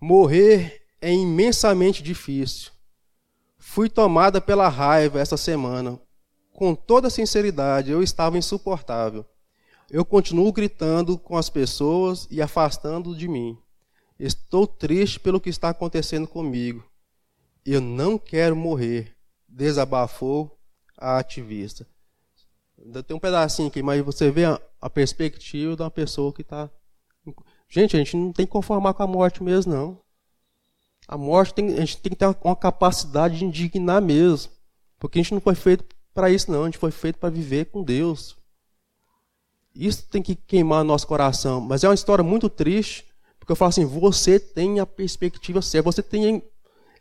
Morrer é imensamente difícil. Fui tomada pela raiva essa semana. Com toda sinceridade, eu estava insuportável. Eu continuo gritando com as pessoas e afastando de mim. Estou triste pelo que está acontecendo comigo. Eu não quero morrer, desabafou a ativista. Tem um pedacinho aqui, mas você vê a, a perspectiva de uma pessoa que está. Gente, a gente não tem que conformar com a morte mesmo, não. A morte tem, a gente tem que ter uma capacidade de indignar mesmo. Porque a gente não foi feito para isso, não. A gente foi feito para viver com Deus. Isso tem que queimar nosso coração. Mas é uma história muito triste, porque eu falo assim: você tem a perspectiva certa, você tem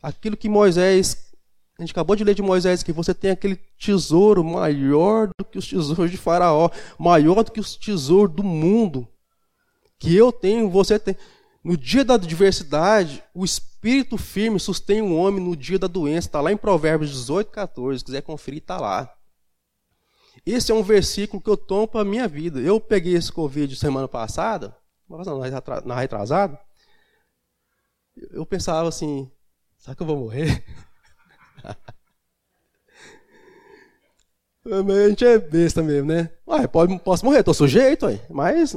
aquilo que Moisés. A gente acabou de ler de Moisés que você tem aquele tesouro maior do que os tesouros de Faraó, maior do que os tesouros do mundo. Que eu tenho, você tem. No dia da adversidade, o espírito firme sustém o homem no dia da doença. Está lá em Provérbios 18, 14. Se quiser conferir, está lá. Esse é um versículo que eu tomo para a minha vida. Eu peguei esse Covid semana passada, na retrasada. Eu pensava assim: será que eu vou morrer? a gente é besta mesmo, né? Ué, pode, posso morrer, estou sujeito, ué. mas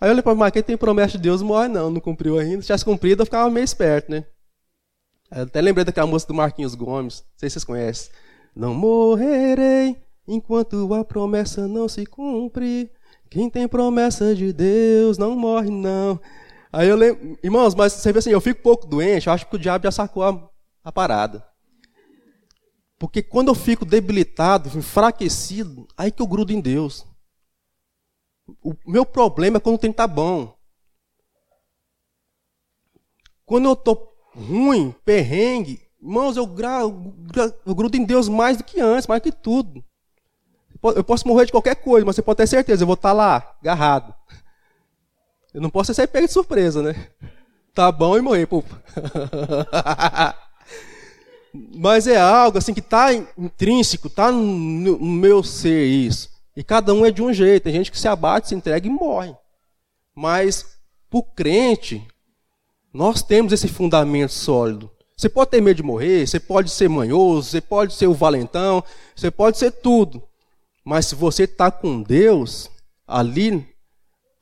Aí eu olhei para mas quem tem promessa de Deus morre não, não cumpriu ainda. Se tivesse cumprido, eu ficava meio esperto, né? Eu até lembrei daquela música do Marquinhos Gomes, não sei se vocês conhecem. Não morrerei enquanto a promessa não se cumpre. Quem tem promessa de Deus não morre não. Aí eu lembro, irmãos, mas você vê assim, eu fico pouco doente, eu acho que o diabo já sacou a, a parada. Porque quando eu fico debilitado, enfraquecido, aí que eu grudo em Deus. O meu problema é quando tem tá bom. Quando eu tô ruim, perrengue, irmãos, eu, gra, eu grudo em Deus mais do que antes, mais que tudo. Eu posso morrer de qualquer coisa, mas você pode ter certeza, eu vou estar tá lá, agarrado. Eu não posso ser pego de surpresa, né? Tá bom e morrer, pô. mas é algo assim que está intrínseco, está no meu ser isso. E cada um é de um jeito. Tem gente que se abate, se entrega e morre. Mas, para o crente, nós temos esse fundamento sólido. Você pode ter medo de morrer, você pode ser manhoso, você pode ser o valentão, você pode ser tudo. Mas se você está com Deus, ali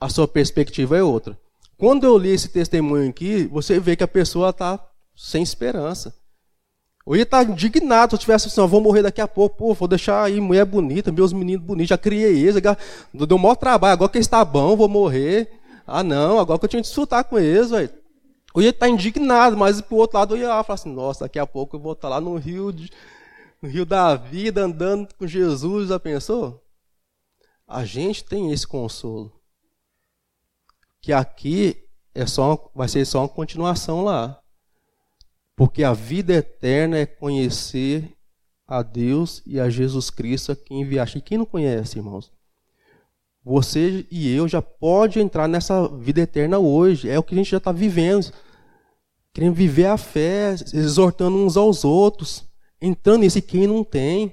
a sua perspectiva é outra. Quando eu li esse testemunho aqui, você vê que a pessoa está sem esperança. Eu ia estar tá indignado se eu tivesse assim, vou morrer daqui a pouco, pô, vou deixar aí mulher bonita, meus meninos bonitos, já criei eles, já deu maior trabalho, agora que está bom, vou morrer. Ah, não, agora que eu tinha que desfrutar com eles, velho. Eu ia estar tá indignado, mas pro outro lado eu ia falar assim, nossa, daqui a pouco eu vou estar tá lá no rio, de, no rio da vida, andando com Jesus, já pensou? A gente tem esse consolo. Que aqui é só, vai ser só uma continuação lá. Porque a vida eterna é conhecer a Deus e a Jesus Cristo a quem enviaste. E quem não conhece, irmãos? Você e eu já pode entrar nessa vida eterna hoje. É o que a gente já está vivendo. Querendo viver a fé, exortando uns aos outros. Entrando nesse quem não tem.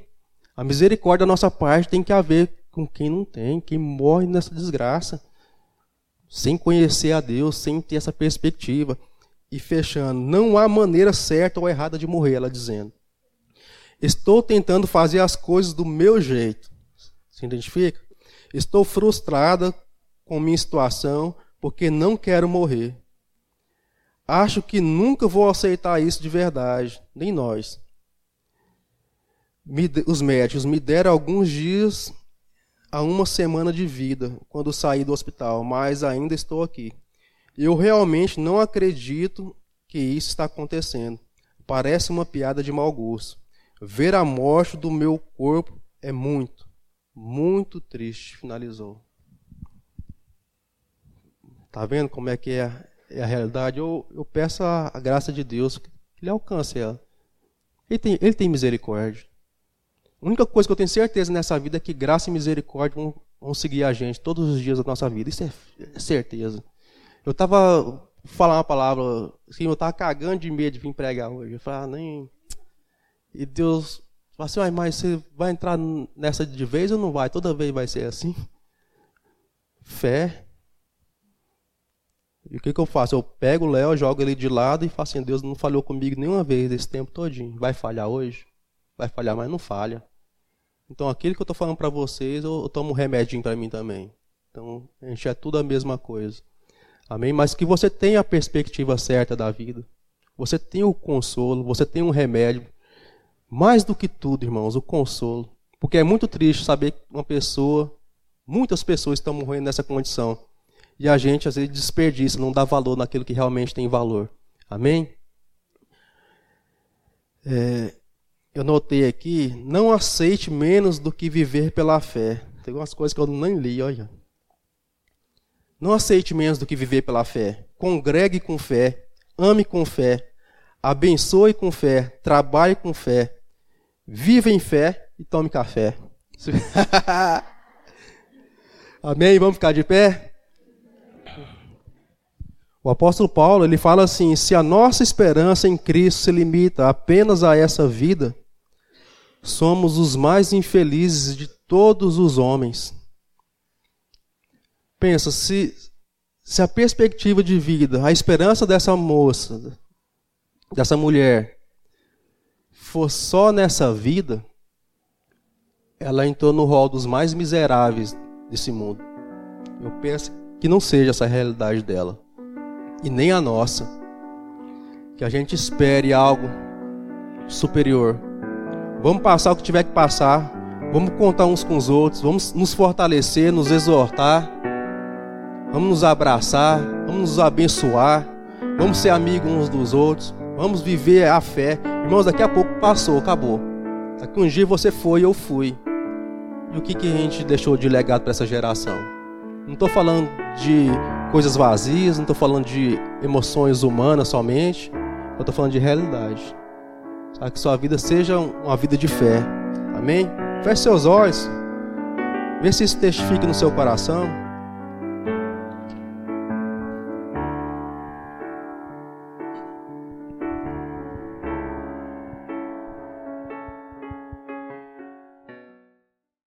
A misericórdia da nossa parte tem que haver com quem não tem, quem morre nessa desgraça. Sem conhecer a Deus, sem ter essa perspectiva. E fechando, não há maneira certa ou errada de morrer, ela dizendo. Estou tentando fazer as coisas do meu jeito. Se identifica? Estou frustrada com minha situação porque não quero morrer. Acho que nunca vou aceitar isso de verdade, nem nós. Me, os médicos me deram alguns dias a uma semana de vida quando saí do hospital, mas ainda estou aqui. Eu realmente não acredito que isso está acontecendo. Parece uma piada de mau gosto. Ver a morte do meu corpo é muito, muito triste. Finalizou. Tá vendo como é que é, é a realidade? Eu, eu peço a, a, graça de Deus que Ele alcance ela. Ele tem, ele tem misericórdia. A única coisa que eu tenho certeza nessa vida é que graça e misericórdia vão, vão seguir a gente todos os dias da nossa vida. Isso é, é certeza. Eu estava falar uma palavra, assim, eu estava cagando de medo de vir pregar hoje. Eu falei, ah, nem. E Deus falou assim, mas você vai entrar nessa de vez ou não vai? Toda vez vai ser assim? Fé. E o que, que eu faço? Eu pego o Léo, jogo ele de lado e falo assim, Deus não falhou comigo nenhuma vez esse tempo todinho. Vai falhar hoje? Vai falhar, mas não falha. Então aquilo que eu estou falando para vocês, eu, eu tomo um remedinho para mim também. Então a gente é tudo a mesma coisa. Amém? Mas que você tenha a perspectiva certa da vida. Você tenha o consolo, você tenha um remédio. Mais do que tudo, irmãos, o consolo. Porque é muito triste saber que uma pessoa, muitas pessoas estão morrendo nessa condição. E a gente, às vezes, desperdiça, não dá valor naquilo que realmente tem valor. Amém? É, eu notei aqui, não aceite menos do que viver pela fé. Tem algumas coisas que eu nem li, olha. Não aceite menos do que viver pela fé. Congregue com fé, ame com fé, abençoe com fé, trabalhe com fé, viva em fé e tome café. Amém? Vamos ficar de pé? O apóstolo Paulo, ele fala assim: se a nossa esperança em Cristo se limita apenas a essa vida, somos os mais infelizes de todos os homens. Pensa, se, se a perspectiva de vida, a esperança dessa moça, dessa mulher, for só nessa vida, ela entrou no rol dos mais miseráveis desse mundo. Eu penso que não seja essa a realidade dela. E nem a nossa. Que a gente espere algo superior. Vamos passar o que tiver que passar. Vamos contar uns com os outros. Vamos nos fortalecer, nos exortar vamos nos abraçar, vamos nos abençoar, vamos ser amigos uns dos outros, vamos viver a fé. Irmãos, daqui a pouco passou, acabou. Daqui um dia você foi, eu fui. E o que, que a gente deixou de legado para essa geração? Não estou falando de coisas vazias, não estou falando de emoções humanas somente, eu estou falando de realidade. Sabe? Que sua vida seja uma vida de fé. Amém? Feche seus olhos. Vê se isso testifica no seu coração.